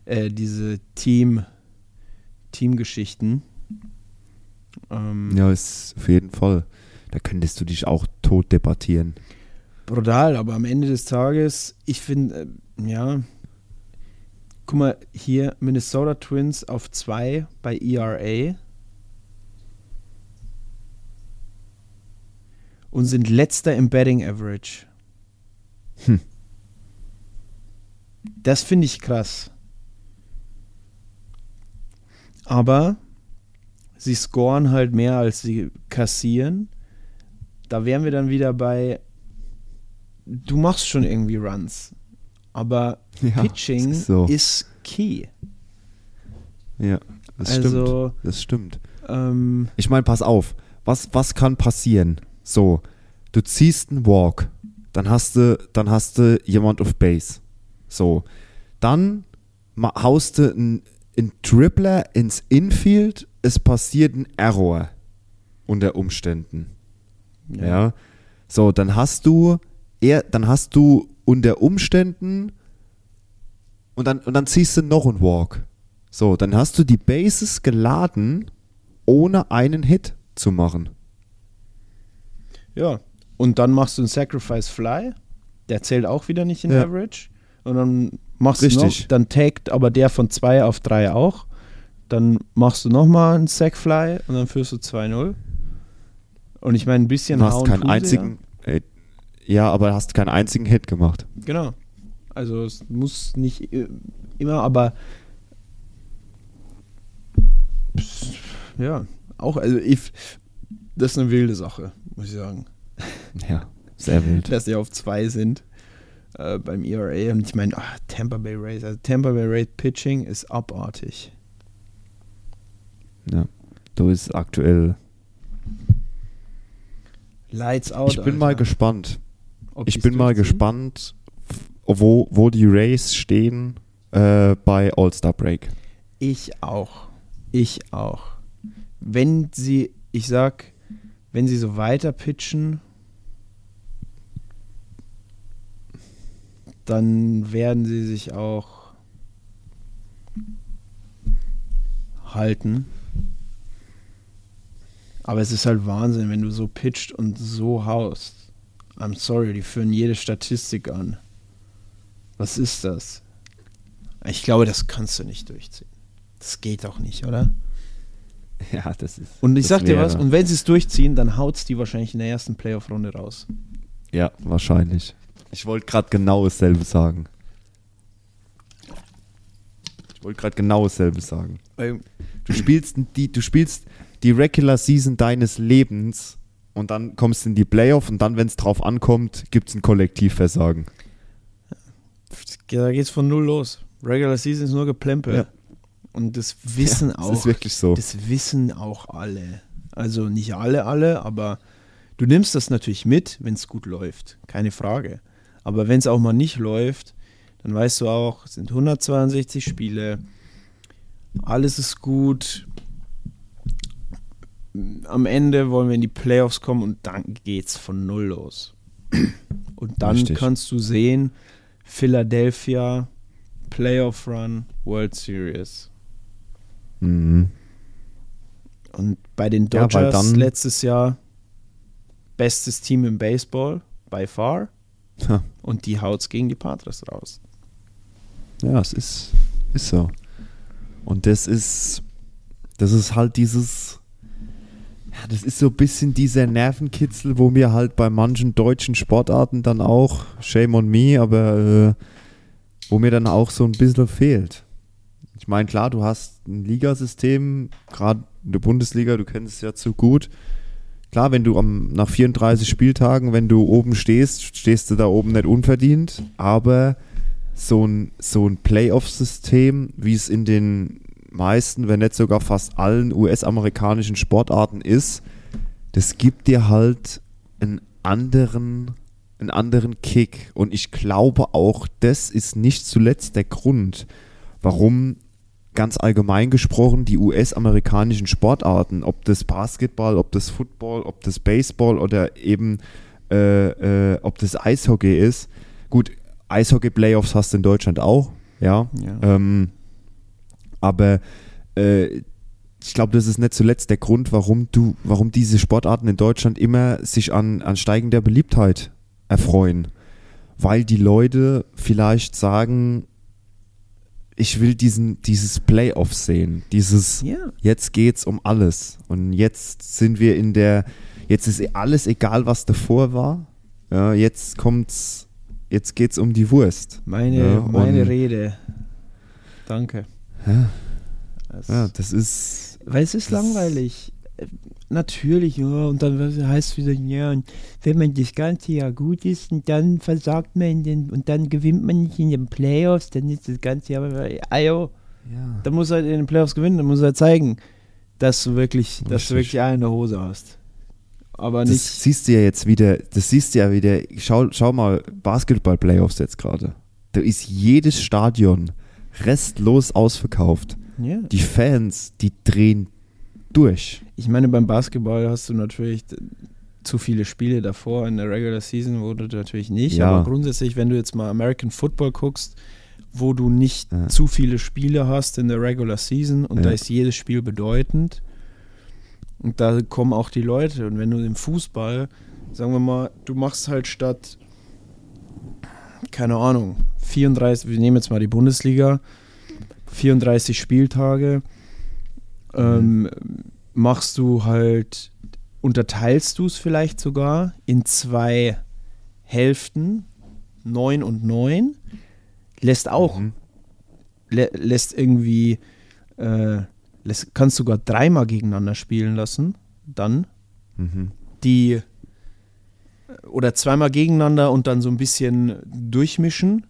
äh, diese Team, Teamgeschichten. Ähm, Ja, ist auf jeden Fall. Da könntest du dich auch tot debattieren. Brutal, aber am Ende des Tages, ich finde, äh, ja, guck mal, hier Minnesota Twins auf 2 bei ERA und sind letzter im Betting Average. Hm. Das finde ich krass. Aber sie scoren halt mehr, als sie kassieren. Da wären wir dann wieder bei, du machst schon irgendwie Runs, aber Ja, Pitching ist so. ist key. Ja, das Also- stimmt. Das stimmt. Ähm, Ich meine, pass auf. Was, was kann passieren? So, du ziehst einen Walk, dann hast du, dann hast du jemand auf Base. So, dann haust du einen, einen Tripler ins Infield, es passiert ein Error unter Umständen. Ja. So, dann hast du eher, dann hast du unter Umständen und dann, und dann ziehst du noch einen Walk. So, dann hast du die Bases geladen, ohne einen Hit zu machen. Ja. Und dann machst du einen Sacrifice Fly. Der zählt auch wieder nicht in Ja. Average. Und dann machst du Richtig. noch, dann taggt aber der von 2 auf 3 auch. Dann machst du nochmal einen Sack Fly und dann führst du 2-0. Und ich meine, ein bisschen Du hast keinen tun sie, einzigen. Ja, aber hast keinen einzigen Hit gemacht. Genau. Also es muss nicht äh, immer, aber ja, auch, also ich, das ist eine wilde Sache, muss ich sagen. Ja, sehr wild. dass sie auf zwei sind äh, beim ERA. Und ich meine, ah, Tampa Bay Rays, also Tampa Bay Rays Pitching ist abartig. Ja. Du ist aktuell. Lights out. Ich bin mal Alter. gespannt. Ob Ich bin mal durchziehen. gespannt, wo, wo die Rays stehen äh, bei All-Star Break. Ich auch. Ich auch. Wenn sie, ich sag, wenn sie so weiter pitchen, dann werden sie sich auch halten. Aber es ist halt Wahnsinn, wenn du so pitcht und so haust. I'm sorry, die führen jede Statistik an. Was ist das? Ich glaube, das kannst du nicht durchziehen. Das geht doch nicht, oder? Ja, das ist. Und ich sag dir was, und wenn sie es durchziehen, dann haut's die wahrscheinlich in der ersten Playoff-Runde raus. Ja, wahrscheinlich. Ich wollte gerade genau dasselbe sagen. Ich wollte gerade genau dasselbe sagen. Du spielst die, du spielst die Regular Season deines Lebens und dann kommst du in die Playoff und dann, wenn es drauf ankommt, gibt es ein Kollektivversagen. Da geht's von null los. Regular Season ist nur Geplempel. Ja. Und das wissen Ja, auch. Das ist wirklich so. Das wissen auch alle. Also nicht alle, alle, aber du nimmst das natürlich mit, wenn es gut läuft. Keine Frage. Aber wenn es auch mal nicht läuft, dann weißt du auch, es sind 162 Spiele, alles ist gut. Am Ende wollen wir in die Playoffs kommen und dann geht's von null los. Und dann Richtig. kannst du sehen, Philadelphia, Playoff Run, World Series. Mhm. Und bei den Ja, Dodgers dann- letztes Jahr bestes Team im Baseball, by far. Ja. Und die haut's gegen die Padres raus. Ja, es ist, ist so. Und das ist, das ist halt dieses, ja, das ist so ein bisschen dieser Nervenkitzel, wo mir halt bei manchen deutschen Sportarten dann auch, shame on me, aber äh, wo mir dann auch so ein bisschen fehlt. Ich meine, klar, du hast ein Ligasystem, gerade in der Bundesliga, du kennst es ja zu gut. Klar, wenn du am, nach 34 Spieltagen, wenn du oben stehst, stehst du da oben nicht unverdient, aber so ein, so ein Playoff-System, wie es in den meisten, wenn nicht sogar fast allen US-amerikanischen Sportarten ist, das gibt dir halt einen anderen, einen anderen Kick. Und ich glaube auch, das ist nicht zuletzt der Grund, warum ganz allgemein gesprochen die US-amerikanischen Sportarten, ob das Basketball, ob das Football, ob das Baseball oder eben äh, äh, ob das Eishockey ist. Gut, Eishockey-Playoffs hast du in Deutschland auch, ja. Ja. Ähm, aber äh, ich glaube, das ist nicht zuletzt der Grund, warum du, warum diese Sportarten in Deutschland immer sich an, an steigender Beliebtheit erfreuen. Weil die Leute vielleicht sagen, ich will diesen, dieses Playoff sehen, dieses Ja. jetzt geht's um alles. Und jetzt sind wir in der, jetzt ist alles egal, was davor war. Ja, jetzt kommt's, jetzt geht's um die Wurst. Meine, Ja, meine Rede. Danke. Ja. Es- Ja, das ist, Weil es ist Das- langweilig. Äh, Natürlich, ja, und dann heißt es wieder, ja, und wenn man das ganze Jahr gut ist und dann versagt man in den, und dann gewinnt man nicht in den Playoffs, dann ist das ganze Jahr, ayo, ja. dann muss er halt in den Playoffs gewinnen, dann muss er zeigen, dass du wirklich, dass du Richtig. wirklich Eier in der Hose hast. Aber Das nicht, siehst du ja jetzt wieder, das siehst du ja wieder, schau, schau mal, Basketball-Playoffs jetzt gerade. Da ist jedes Stadion restlos ausverkauft. ja. Die Fans, die drehen durch. Ich meine, beim Basketball hast du natürlich zu viele Spiele davor in der Regular Season, du natürlich nicht. Ja. Aber grundsätzlich, wenn du jetzt mal American Football guckst, wo du nicht Ja. zu viele Spiele hast in der Regular Season und Ja. da ist jedes Spiel bedeutend. Und da kommen auch die Leute. Und wenn du im Fußball, sagen wir mal, du machst halt statt, keine Ahnung, 34, wir nehmen jetzt mal die Bundesliga, 34 Spieltage, ähm, machst du halt, unterteilst du es vielleicht sogar in zwei Hälften, 9 und 9, lässt auch, Mhm. lä lässt irgendwie, äh, lässt, kannst sogar dreimal gegeneinander spielen lassen, dann Mhm. die oder zweimal gegeneinander und dann so ein bisschen durchmischen.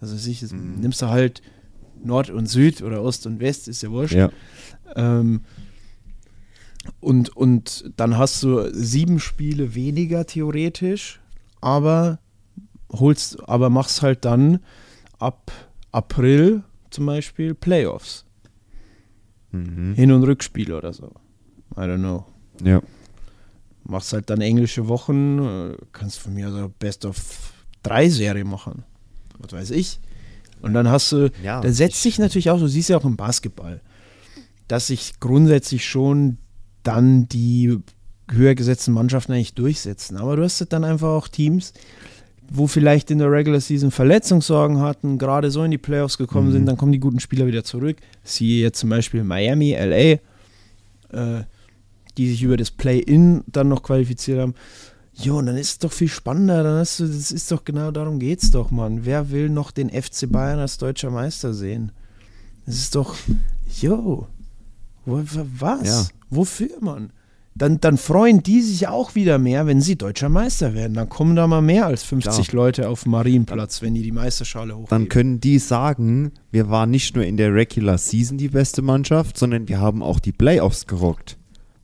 Also sich, Mhm. nimmst du halt Nord und Süd oder Ost und West, ist ja wurscht. Ja. Ähm, und, und dann hast du sieben Spiele weniger theoretisch, aber holst, aber machst halt dann ab April zum Beispiel Playoffs. Mhm. Hin- und Rückspiele oder so. I don't know. Ja. Machst halt dann englische Wochen, äh, kannst von mir so Best of drei Serie machen. Was weiß ich. Und dann hast du, Ja, da setzt sich natürlich auch, du siehst ja auch im Basketball, dass sich grundsätzlich schon dann die höher gesetzten Mannschaften eigentlich durchsetzen. Aber du hast halt dann einfach auch Teams, wo vielleicht in der Regular Season Verletzungssorgen hatten, gerade so in die Playoffs gekommen Mhm. sind, dann kommen die guten Spieler wieder zurück. Siehe jetzt zum Beispiel Miami, LA, äh, die sich über das Play-In dann noch qualifiziert haben. Jo, und dann ist es doch viel spannender. Dann hast du, das ist doch genau darum geht's doch, Mann. Wer will noch den FC Bayern als deutscher Meister sehen? Das ist doch, jo, was? Ja. Wofür, Mann? Dann, dann freuen die sich auch wieder mehr, wenn sie deutscher Meister werden. Dann kommen da mal mehr als 50 Klar. Leute auf Marienplatz, wenn die die Meisterschale hochheben. Dann können die sagen, wir waren nicht nur in der Regular Season die beste Mannschaft, sondern wir haben auch die Playoffs gerockt.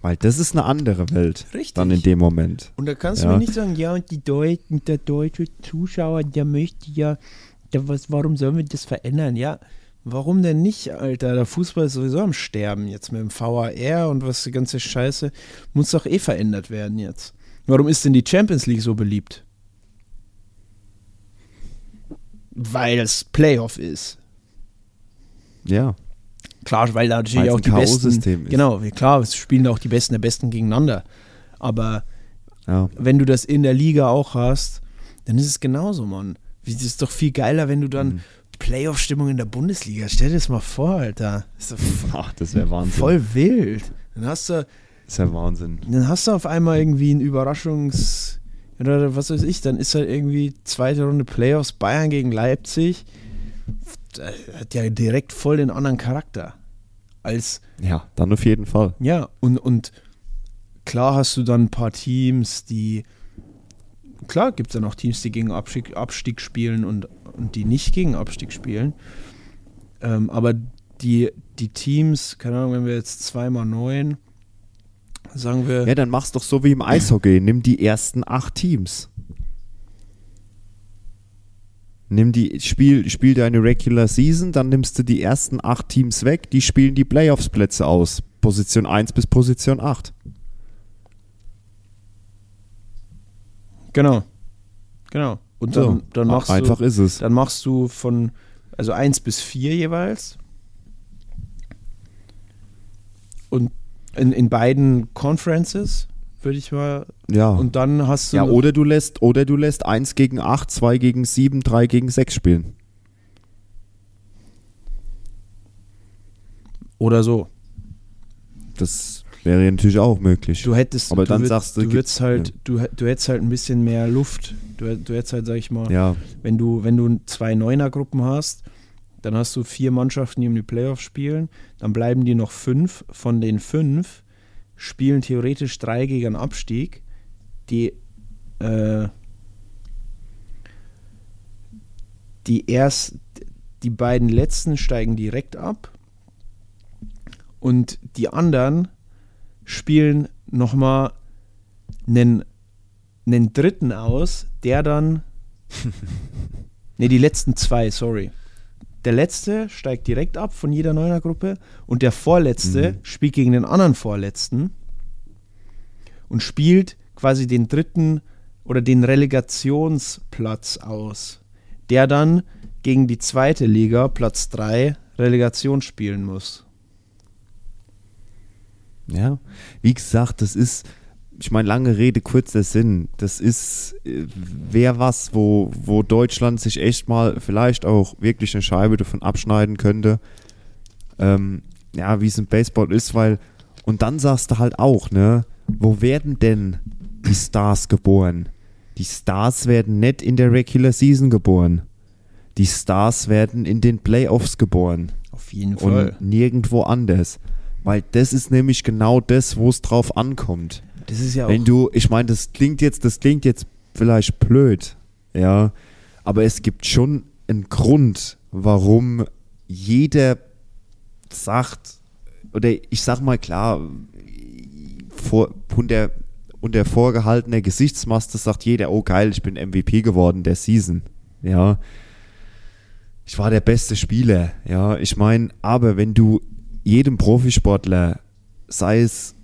Weil das ist eine andere Welt. Richtig. Dann in dem Moment. Und da kannst Ja. du mir nicht sagen, ja, und die Deutschen, der deutsche Zuschauer, der möchte ja, der, was, warum sollen wir das verändern? Ja, warum denn nicht, Alter? Der Fußball ist sowieso am Sterben jetzt mit dem VAR und was die ganze Scheiße. Muss doch eh verändert werden jetzt. Warum ist denn die Champions League so beliebt? Weil es Playoff ist. Ja. Klar, weil da natürlich Weil's auch die besten. Ist. Genau, klar, es spielen auch die Besten der Besten gegeneinander. Aber Ja. wenn du das in der Liga auch hast, dann ist es genauso, Mann. Wie- Das ist doch viel geiler, wenn du dann Playoff-Stimmung in der Bundesliga. Stell dir das mal vor, Alter. Das ist Ach, das wäre Wahnsinn. voll wild. Dann hast du, Das wäre Wahnsinn. dann hast du auf einmal irgendwie ein Überraschungs- oder was weiß ich, dann ist halt irgendwie zweite Runde Playoffs Bayern gegen Leipzig. Hat ja direkt voll den anderen Charakter. Als, Ja, dann auf jeden Fall. ja, und, und klar hast du dann ein paar Teams, die, klar gibt es dann auch Teams, die gegen Abstieg, Abstieg spielen und, und die nicht gegen Abstieg spielen. Ähm, aber die, die Teams, keine Ahnung, wenn wir jetzt zweimal neun, sagen wir, Ja, dann mach's doch so wie im Eishockey. Nimm die ersten acht Teams. Nimm die, spiel, spiel deine Regular Season, dann nimmst du die ersten acht Teams weg, die spielen die Playoffs-Plätze aus. Position 1 bis Position 8. Genau. Genau. Und dann, So, dann machst einfach du, ist es. Dann machst du von, also 1 bis 4 jeweils. Und in, in beiden Conferences, würde ich mal. Ja. Und dann hast du. ja, oder du lässt, oder du lässt 1 gegen 8, 2 gegen 7, 3 gegen 6 spielen. oder so. Das wäre natürlich auch möglich. Du hättest. Aber du dann würd- sagst du, du würdest halt, ja. du, du hättest halt ein bisschen mehr Luft. Du, du hättest halt, sag ich mal, ja, wenn du, wenn du zwei Neuner-Gruppen hast, dann hast du vier Mannschaften, die um die Playoffs spielen. Dann bleiben die noch fünf. Von den fünf spielen theoretisch drei gegen Abstieg. Die, äh, die erst, die beiden letzten steigen direkt ab. Und die anderen spielen nochmal einen, einen dritten aus, der dann Ne, die letzten zwei, sorry. Der letzte steigt direkt ab von jeder Neuner-Gruppe und der vorletzte spielt gegen den anderen Vorletzten und spielt quasi den dritten oder den Relegationsplatz aus, der dann gegen die zweite Liga, Platz 3, Relegation spielen muss. Ja, wie gesagt, das ist, ich meine, lange Rede, kurzer Sinn. Das ist, äh, wäre was, wo, wo Deutschland sich echt mal vielleicht auch wirklich eine Scheibe davon abschneiden könnte. Ähm, ja, wie es im Baseball ist, weil, und dann sagst du halt auch, ne, wo werden denn die Stars geboren? Die Stars werden nicht in der Regular Season geboren. Die Stars werden in den Playoffs geboren Auf jeden Fall. und nirgendwo anders. Weil das ist nämlich genau das, wo es drauf ankommt. Das ist ja auch. Wenn du, ich meine, das klingt jetzt, das klingt jetzt vielleicht blöd, ja, aber es gibt schon einen Grund, warum jeder sagt, oder ich sag mal klar, vor, unter, unter vorgehaltener Gesichtsmaske sagt jeder, oh geil, ich bin MVP geworden der Season, ja. Ich war der beste Spieler, ja. Ich meine, aber wenn du jedem Profisportler, sei es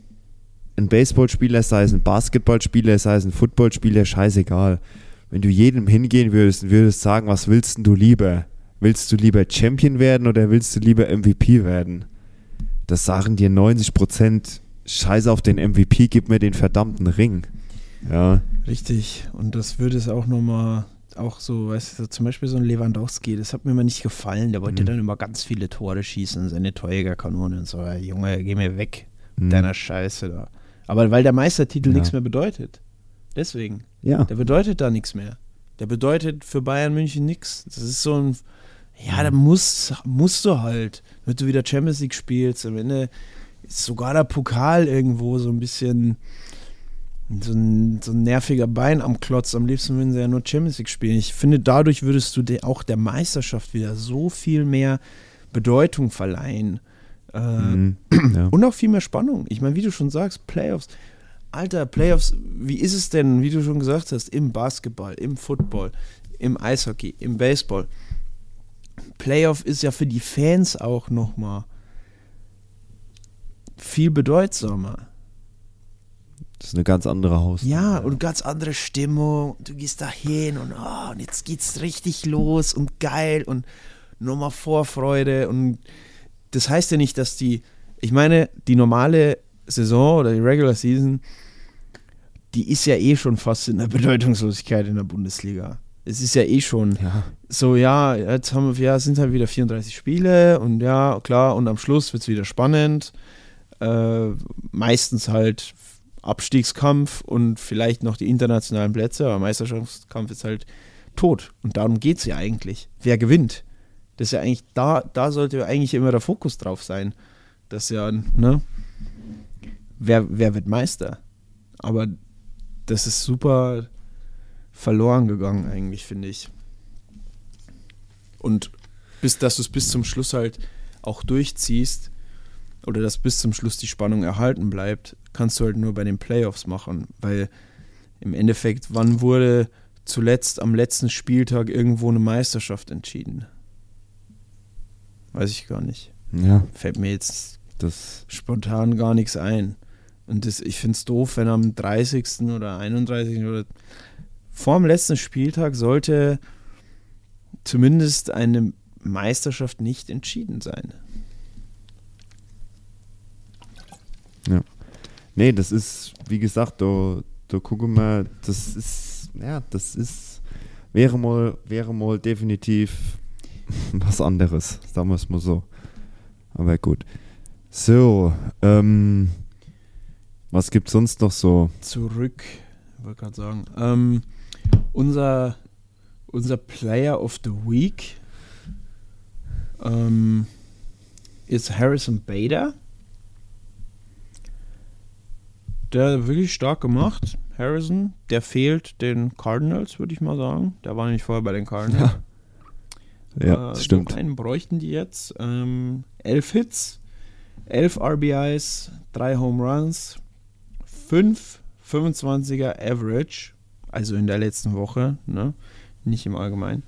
ein Baseballspieler, sei es ein Basketballspieler, sei es ein Footballspieler, scheißegal. Wenn du jedem hingehen würdest und würdest sagen, was willst denn du lieber? Willst du lieber Champion werden oder willst du lieber MVP werden? Das sagen dir 90 Prozent. Scheiße auf den MVP, gib mir den verdammten Ring. Ja, Richtig. Und das würde es auch nochmal, auch so, weißt du, zum Beispiel so ein Lewandowski, das hat mir immer nicht gefallen. Der wollte Mhm. dann immer ganz viele Tore schießen, seine Torjägerkanone und so. Junge, geh mir weg Mhm. mit deiner Scheiße da. Aber weil der Meistertitel Ja. nichts mehr bedeutet. Deswegen. ja. Der bedeutet da nichts mehr. Der bedeutet für Bayern München nichts. Das ist so ein, ja, da musst, musst du halt, damit du wieder Champions League spielst. Am Ende ist sogar der Pokal irgendwo so ein bisschen so ein, so ein nerviger Bein am Klotz. Am liebsten würden sie ja nur Champions League spielen. Ich finde, dadurch würdest du de, auch der Meisterschaft wieder so viel mehr Bedeutung verleihen. Äh, Mhm. ja. und auch viel mehr Spannung. Ich meine, wie du schon sagst, Playoffs. Alter, Playoffs, wie ist es denn, wie du schon gesagt hast, im Basketball, im Football, im Eishockey, im Baseball? Playoff ist ja für die Fans auch nochmal viel bedeutsamer. Das ist eine ganz andere Haus. Ja, und ganz andere Stimmung. Du gehst da hin und, oh, und jetzt geht's richtig los und geil und nochmal Vorfreude. Und das heißt ja nicht, dass die, ich meine, die normale Saison oder die Regular Season, die ist ja eh schon fast in der Bedeutungslosigkeit in der Bundesliga. Es ist ja eh schon Ja. so, ja, jetzt haben wir, ja, sind halt wieder 34 Spiele und ja, klar, und am Schluss wird es wieder spannend. Äh, meistens halt Abstiegskampf und vielleicht noch die internationalen Plätze, aber Meisterschaftskampf ist halt tot. Und darum geht es ja eigentlich. Wer gewinnt? Das ist ja eigentlich, da, da sollte eigentlich immer der Fokus drauf sein. Das ja, ne? Wer, wer wird Meister? Aber das ist super verloren gegangen, eigentlich, finde ich. Und bis, dass du es bis zum Schluss halt auch durchziehst oder dass bis zum Schluss die Spannung erhalten bleibt, kannst du halt nur bei den Playoffs machen, weil im Endeffekt, wann wurde zuletzt am letzten Spieltag irgendwo eine Meisterschaft entschieden? Weiß ich gar nicht. Ja, Fällt mir jetzt das. spontan gar nichts ein. Und das, ich finde es doof, wenn am 30. oder 31. oder vor dem letzten Spieltag sollte zumindest eine Meisterschaft nicht entschieden sein. Nee, das ist, wie gesagt, da, da gucken wir, das ist, ja, das ist, wäre mal, wäre mal definitiv was anderes, sagen wir es mal so. Aber gut. So, ähm, was gibt sonst noch so? Zurück, ich wollte gerade sagen, ähm, unser, unser Player of the Week ähm, ist Harrison Bader. Der hat wirklich stark gemacht. Harrison, der fehlt den Cardinals, würde ich mal sagen. Der war nämlich vorher bei den Cardinals. Ja, Äh, das stimmt. So einen bräuchten die jetzt. Ähm, elf Hits, elf RBIs, drei Home Runs, fünf 25er Average, also in der letzten Woche, ne? nicht im Allgemeinen.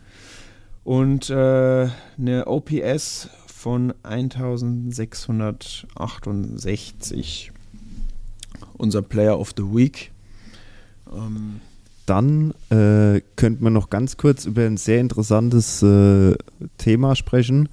Und äh, eine OPS von 1668. Unser Player of the Week. Ähm, Dann äh, könnte man noch ganz kurz über ein sehr interessantes äh, Thema sprechen.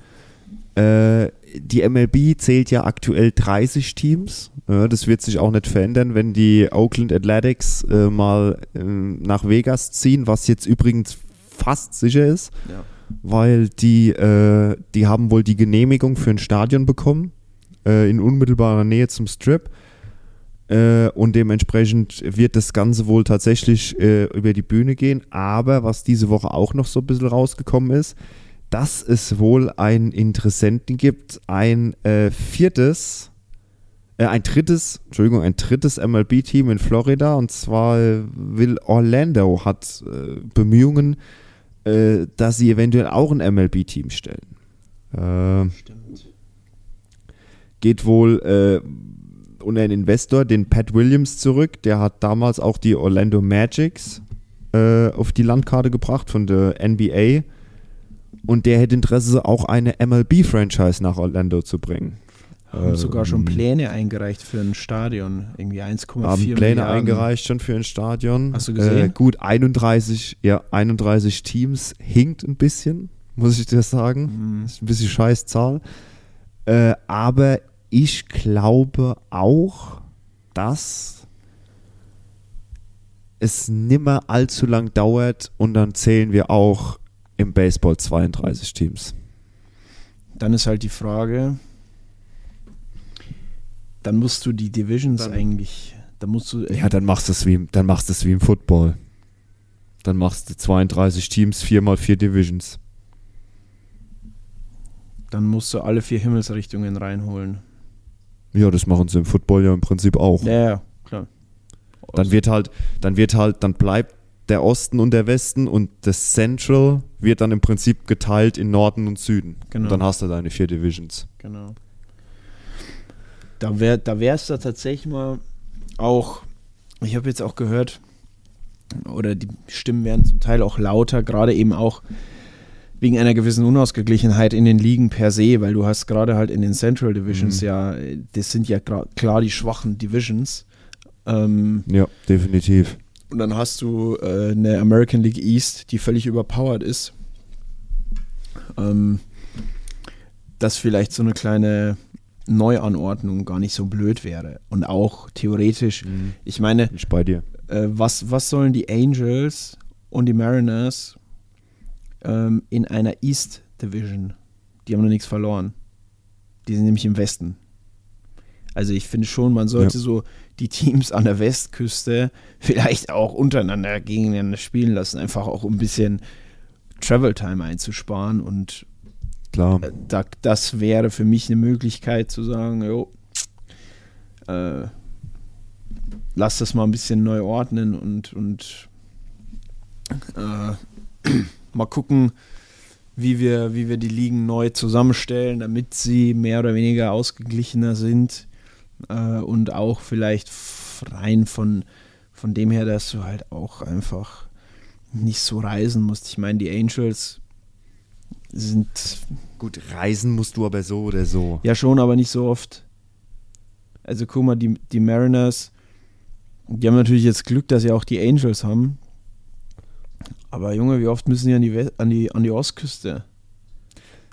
Äh, die MLB zählt ja aktuell 30 Teams. Äh, das wird sich auch nicht verändern, wenn die Oakland Athletics äh, mal äh, nach Vegas ziehen, was jetzt übrigens fast sicher ist, ja. weil die, äh, die haben wohl die Genehmigung für ein Stadion bekommen, äh, in unmittelbarer Nähe zum Strip. Äh, und dementsprechend wird das Ganze wohl tatsächlich äh, über die Bühne gehen. Aber was diese Woche auch noch so ein bisschen rausgekommen ist, dass es wohl einen Interessenten gibt, ein äh, viertes, äh, ein drittes, Entschuldigung, ein drittes MLB-Team in Florida. Und zwar will Orlando hat äh, Bemühungen, äh, dass sie eventuell auch ein MLB-Team stellen. Stimmt. geht wohl unter einen Investor, den Pat Williams, zurück. Der hat damals auch die Orlando Magics äh, auf die Landkarte gebracht von der NBA. Und der hätte Interesse, auch eine MLB-Franchise nach Orlando zu bringen. Haben sogar schon Ähm, Pläne eingereicht für ein Stadion. Irgendwie 1,4 Haben Pläne Milliarden. eingereicht schon für ein Stadion. Hast du gesehen? Äh, gut, 31, ja, 31 Teams hinkt ein bisschen, muss ich dir sagen. Mhm. ist ein bisschen scheiß Zahl. Äh, aber ich glaube auch, dass es nimmer allzu lang dauert und dann zählen wir auch im Baseball 32 Teams. Dann ist halt die Frage, dann musst du die Divisions Dann- eigentlich, da musst du, Ja, dann machst du es wie, im- dann machst du es wie im Football. Dann machst du 32 Teams, 4 mal 4 Divisions. dann musst du alle vier Himmelsrichtungen reinholen. Ja, das machen sie im Football ja im Prinzip auch. Ja, ja, klar. Dann wird halt, dann wird halt, dann bleibt der Osten und der Westen und das Central wird dann im Prinzip geteilt in Norden und Süden. Genau. Und dann hast du deine vier Divisions. Genau. Da wäre da wär's da tatsächlich mal auch, ich habe jetzt auch gehört, oder die Stimmen werden zum Teil auch lauter, gerade eben auch wegen einer gewissen Unausgeglichenheit in den Ligen per se, weil du hast gerade halt in den Central Divisions Mhm. ja, das sind ja klar die schwachen Divisions. Ähm, Ja, definitiv. und dann hast du äh, eine American League East, die völlig überpowered ist. Ähm, dass vielleicht so eine kleine Neuanordnung gar nicht so blöd wäre. Und auch theoretisch, ich meine, ich bei dir. äh, was, was sollen die Angels und die Mariners ähm, in einer East Division? Die haben noch nichts verloren. Die sind nämlich im Westen. Also ich finde schon, man sollte Ja. so die Teams an der Westküste vielleicht auch untereinander gegeneinander spielen lassen, einfach auch um ein bisschen Travel Time einzusparen und Klar. äh, da, das wäre für mich eine Möglichkeit zu sagen, jo, äh, lass das mal ein bisschen neu ordnen und, und äh, mal gucken, wie wir, wie wir die Ligen neu zusammenstellen, damit sie mehr oder weniger ausgeglichener sind äh, und auch vielleicht rein von, von dem her, dass du halt auch einfach nicht so reisen musst. Ich meine, die Angels sind Gut, reisen musst du aber so oder so. ja, schon, aber nicht so oft. Also guck mal, die, die Mariners, die haben natürlich jetzt Glück, dass sie auch die Angels haben. Aber Junge, wie oft müssen die an die, We an die, an die Ostküste?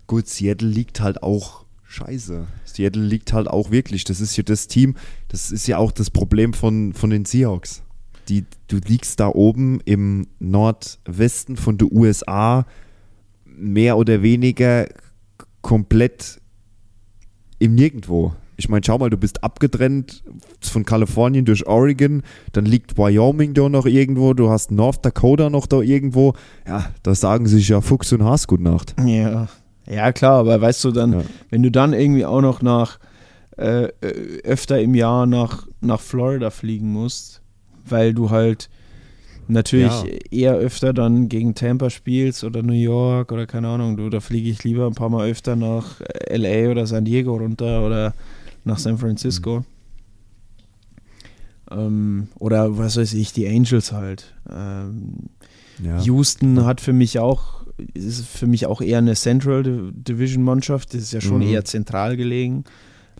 Gut, Seattle liegt halt auch scheiße. Seattle liegt halt auch wirklich. Das ist ja das Team, das ist ja auch das Problem von, von den Seahawks. Die, du liegst da oben im Nordwesten von den USA mehr oder weniger komplett im Nirgendwo. Ich meine, schau mal, du bist abgetrennt von Kalifornien durch Oregon, dann liegt Wyoming da noch irgendwo, du hast North Dakota noch da irgendwo. Ja, da sagen sich ja Fuchs und Haas gute Nacht. Ja. Ja, klar, aber weißt du dann, Ja. wenn du dann irgendwie auch noch nach äh, äh, öfter im Jahr nach, nach Florida fliegen musst, weil du halt natürlich Ja. eher öfter dann gegen Tampa spielst oder New York oder keine Ahnung, du, da fliege ich lieber ein paar Mal öfter nach äh, LA oder San Diego runter oder nach San Francisco. Ähm, oder was weiß ich, die Angels halt. Ähm, Ja. Houston hat für mich auch, ist für mich auch eher eine Central Di- Division Mannschaft, das ist ja schon Mhm. eher zentral gelegen.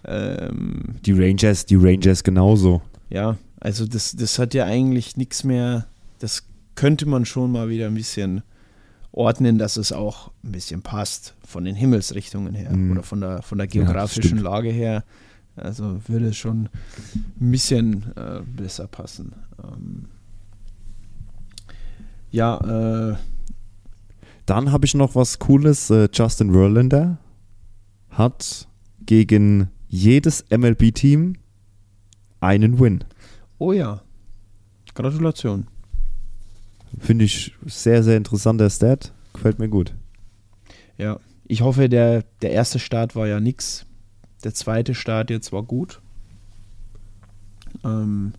Ähm, Die Rangers, die Rangers genauso. ja, also das, das hat ja eigentlich nichts mehr, das könnte man schon mal wieder ein bisschen ordnen, dass es auch ein bisschen passt von den Himmelsrichtungen her Mhm. oder von der, von der geografischen stimmt. Lage her. Also würde es schon ein bisschen äh, besser passen. Ähm, ja, äh, Dann habe ich noch was Cooles. Äh, Justin Verlander hat gegen jedes MLB-Team einen Win. oh ja, Gratulation. Finde ich sehr, sehr interessanter Stat. Gefällt mir gut. Ja, ich hoffe, der, der erste Start war ja nix. Der zweite Start jetzt war gut. Ähm,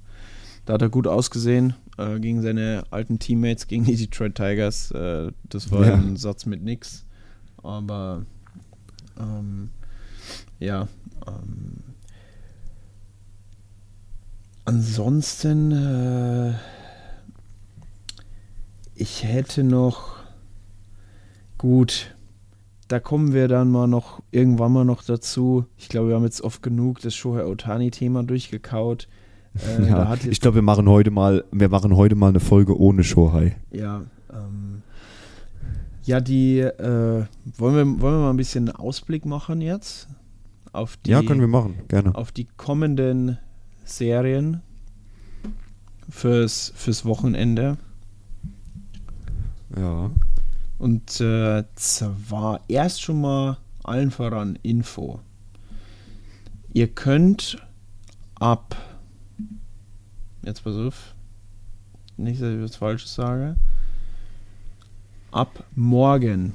da hat er gut ausgesehen äh, gegen seine alten Teammates, gegen die Detroit Tigers. Äh, das war Ja. ein Satz mit nix. Aber ähm, ja. Ähm, ansonsten, äh, ich hätte noch gut da kommen wir dann mal noch irgendwann mal noch dazu. Ich glaube, wir haben jetzt oft genug das Shohei Otani-Thema durchgekaut. Äh, Ja, ich glaube, wir machen heute mal, wir machen heute mal eine Folge ohne Shohei. ja, ähm, ja, die äh, wollen, wir, wollen wir mal ein bisschen einen Ausblick machen jetzt auf die, Ja, können wir machen, gerne. auf die kommenden Serien fürs, fürs Wochenende. Ja. Und äh, zwar erst schon mal allen voran Info. Ihr könnt ab, jetzt pass auf, nicht, dass ich was Falsches sage, ab morgen,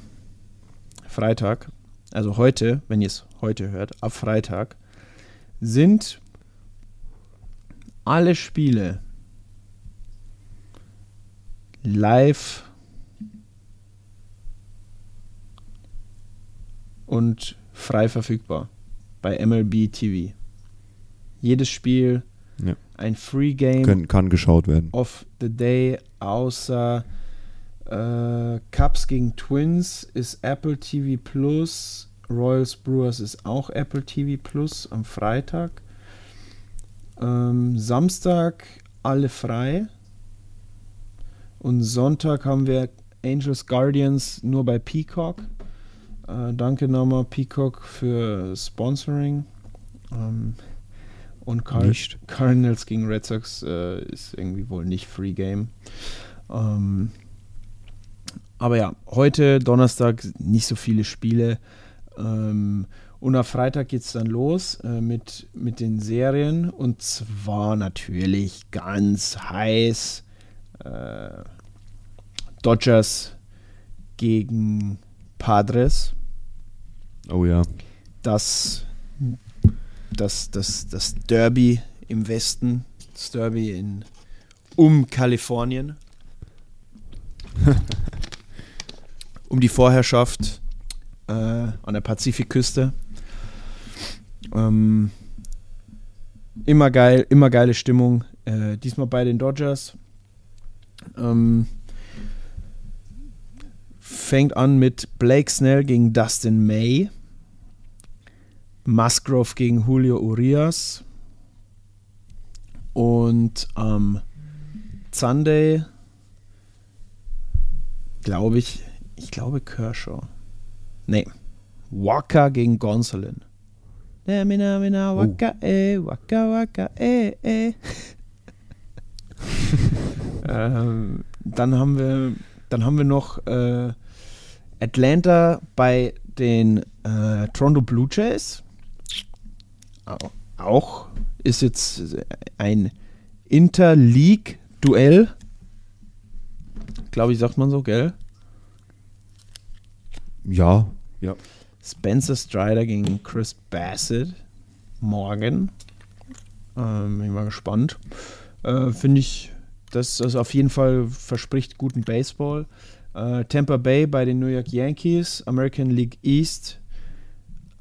Freitag, also heute, wenn ihr es heute hört, ab Freitag, sind alle Spiele live und frei verfügbar bei MLB TV. Jedes Spiel Ja. ein Free Game Können, kann geschaut werden. of the Day, außer äh, Cubs gegen Twins ist Apple TV Plus, Royals Brewers ist auch Apple TV Plus am Freitag. Ähm, Samstag alle frei. Und Sonntag haben wir Angels Guardians nur bei Peacock. Äh, danke nochmal Peacock für Sponsoring. Ähm, und Car. Cardinals gegen Red Sox äh, ist irgendwie wohl nicht Free Game. Ähm, aber ja, heute Donnerstag nicht so viele Spiele. Ähm, und am Freitag geht es dann los äh, mit, mit den Serien. Und zwar natürlich ganz heiß. Äh, Dodgers gegen Padres. Oh ja. Das, das, das, das Derby im Westen. Das Derby in, um Kalifornien. um die Vorherrschaft äh, an der Pazifikküste. Ähm, immer geil, immer geile Stimmung. Äh, diesmal bei den Dodgers. Ähm, fängt an mit Blake Snell gegen Dustin May. Musgrove gegen Julio Urias. Und am Sunday glaube ich, ich glaube Kershaw. Nee. Waka gegen Gonsolin. Na, mina, mina, waka, eh, waka, waka, eh, eh. ähm, dann haben wir, dann haben wir noch äh, Atlanta bei den äh, Toronto Blue Jays. Au- Auch ist jetzt ein Interleague-Duell. Glaube ich, sagt man so, gell? Ja. Ja. Spencer Strider gegen Chris Bassett morgen. Ähm, bin ich mal gespannt. Äh, Finde ich, dass das auf jeden Fall verspricht guten Baseball. Äh, Tampa Bay bei den New York Yankees, American League East,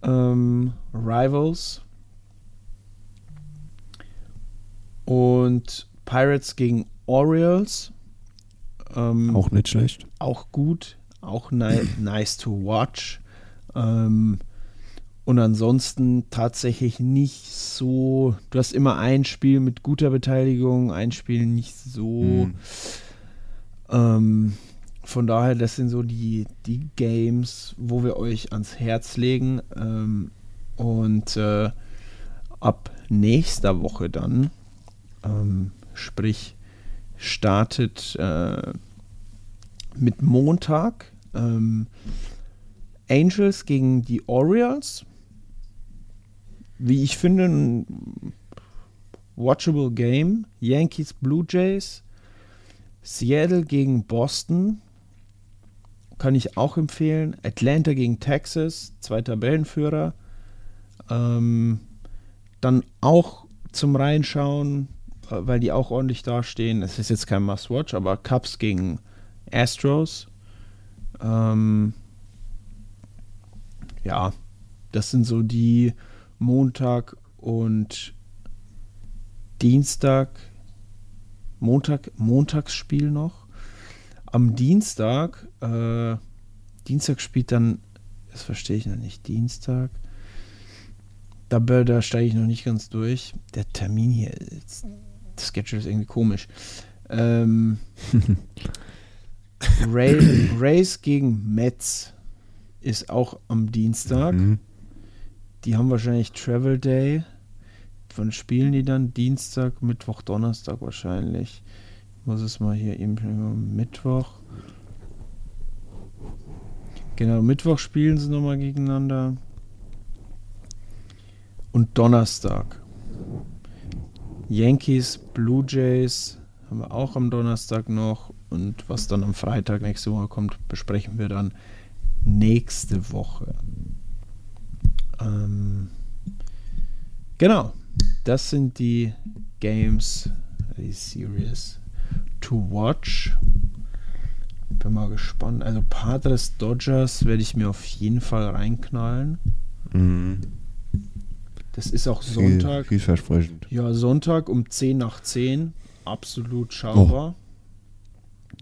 ähm, Rivals. Und Pirates gegen Orioles. Ähm, Auch nicht schlecht. auch gut, auch ni nice to watch. Ähm, und ansonsten tatsächlich nicht so. Du hast immer ein Spiel mit guter Beteiligung, ein Spiel nicht so. Hm. Ähm, von daher, das sind so die, die Games, wo wir euch ans Herz legen. Ähm, und äh, ab nächster Woche dann, ähm, sprich, startet äh, mit Montag ähm, Angels gegen die Orioles. Wie ich finde, ein watchable Game. Yankees Blue Jays. Seattle gegen Boston. Kann ich auch empfehlen. Atlanta gegen Texas. Zwei Tabellenführer. Ähm, dann auch zum Reinschauen, weil die auch ordentlich dastehen. Es ist jetzt kein Must-Watch, aber Cubs gegen Astros. Ähm, ja, das sind so die Montag und Dienstag. Montag, Montagsspiel noch. Am Dienstag, äh, Dienstag spielt dann, das verstehe ich noch nicht, Dienstag. Da, da steige ich noch nicht ganz durch. Der Termin hier, ist, das Schedule ist irgendwie komisch. Ähm, Ray, Rays gegen Mets ist auch am Dienstag. Mhm. Die haben wahrscheinlich Travel Day. Wann spielen die dann? Dienstag, Mittwoch, Donnerstag wahrscheinlich. Ich muss es mal hier eben Mittwoch. Genau, Mittwoch spielen sie nochmal gegeneinander. Und Donnerstag. Yankees, Blue Jays haben wir auch am Donnerstag noch. Und was dann am Freitag nächste Woche kommt, besprechen wir dann nächste Woche. Ähm, genau, das sind die Games, die Series to watch. Bin mal gespannt. Also Padres Dodgers werde ich mir auf jeden Fall reinknallen. Mhm. Das ist auch Viel, Sonntag. vielversprechend. Ja, Sonntag um 10 nach 10. Absolut schaubar.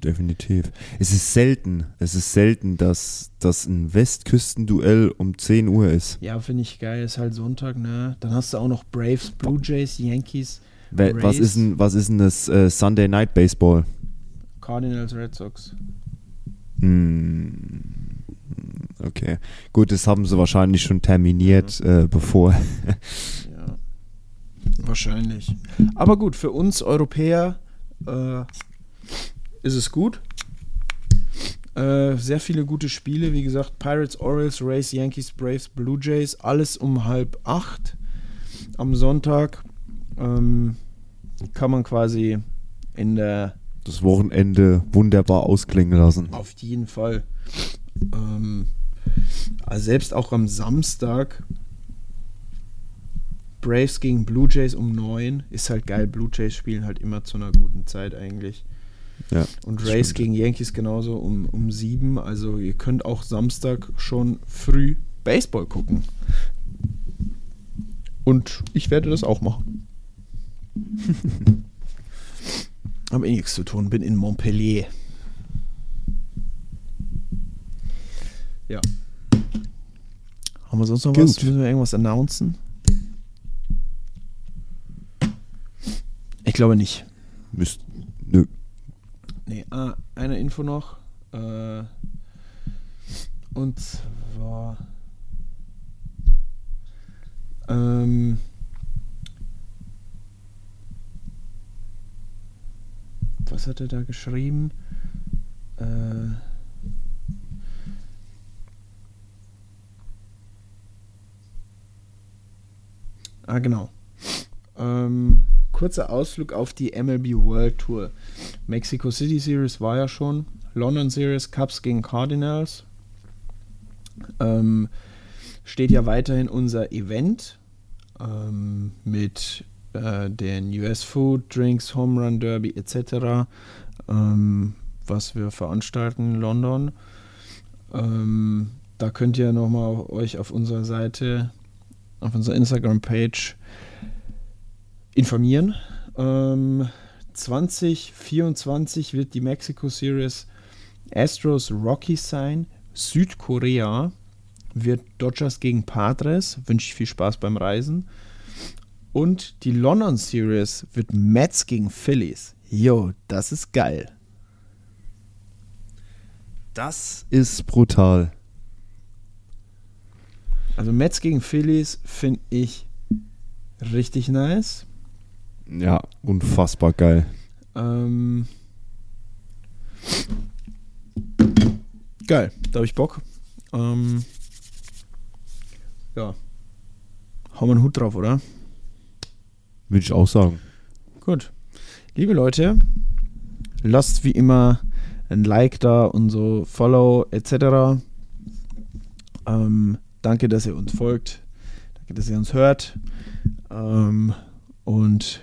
Definitiv. Es ist selten, es ist selten, dass, dass ein Westküstenduell um 10 Uhr ist. Ja, finde ich geil. Ist halt Sonntag, ne? Dann hast du auch noch Braves, Blue Jays, Yankees, We- Was Rays. ist denn, was ist denn das äh, Sunday Night Baseball? Cardinals, Red Sox. Hm, okay. Gut, das haben sie wahrscheinlich schon terminiert, äh, bevor. Ja. Wahrscheinlich. Aber gut, für uns Europäer äh, ist es gut. Äh, sehr viele gute Spiele, wie gesagt, Pirates, Orioles, Rays, Yankees, Braves, Blue Jays, alles um halb acht am Sonntag. Ähm, kann man quasi in der Das Wochenende wunderbar ausklingen lassen. Auf jeden Fall. Ähm, also selbst auch am Samstag Braves gegen Blue Jays um 9 ist halt geil. Blue Jays spielen halt immer zu einer guten Zeit eigentlich. Ja, Und Rays gegen Yankees genauso um, um 7. Also ihr könnt auch Samstag schon früh Baseball gucken. Und ich werde das auch machen. Hab eh nichts zu tun, bin in Montpellier. Ja. Haben wir sonst noch was? Gut. Müssen wir irgendwas announcen? Ich glaube nicht. Müsst, nö. Nee, ah, eine Info noch. Äh, und zwar. Ähm, was hat er da geschrieben? Äh, ah, genau. Ähm, kurzer Ausflug auf die MLB World Tour. Mexico City Series war ja schon. London Series Cups gegen Cardinals. Ähm, steht ja weiterhin unser Event ähm, mit äh, den US Food, Drinks, Home Run Derby etc., ähm, was wir veranstalten in London. Ähm, da könnt ihr nochmal euch auf unserer Seite, auf unserer Instagram-Page informieren. Ähm, 2024 wird die Mexico Series Astros Rockies sein. Südkorea wird Dodgers gegen Padres. Wünsche ich viel Spaß beim Reisen. Und die London Series wird Mets gegen Phillies. Jo, das ist geil. Das ist brutal. Also Mets gegen Phillies finde ich richtig nice. Ja, unfassbar geil. Ähm, geil, da habe ich Bock. Ähm, ja. Hau mal einen Hut drauf, oder? Würde ich auch sagen. Gut. Liebe Leute, lasst wie immer ein Like da und so, Follow etc. Ähm, danke, dass ihr uns folgt. Danke, dass ihr uns hört. Ähm, und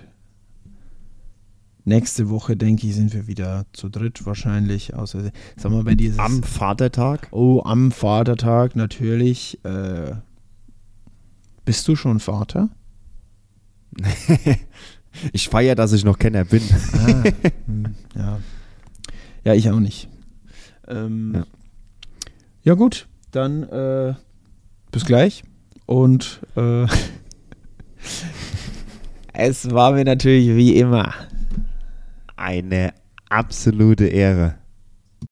nächste Woche, denke ich, sind wir wieder zu dritt wahrscheinlich. Außer, sag mal, bei dir ist es- Am Vatertag? Oh, am Vatertag natürlich. Äh, bist du schon Vater? Ich feiere, dass ich noch Kenner bin. Ah, hm, ja. Ja, ich auch nicht. Ähm, ja. Ja. gut, dann äh, bis gleich. Und äh, es war mir natürlich wie immer. Eine absolute Ehre.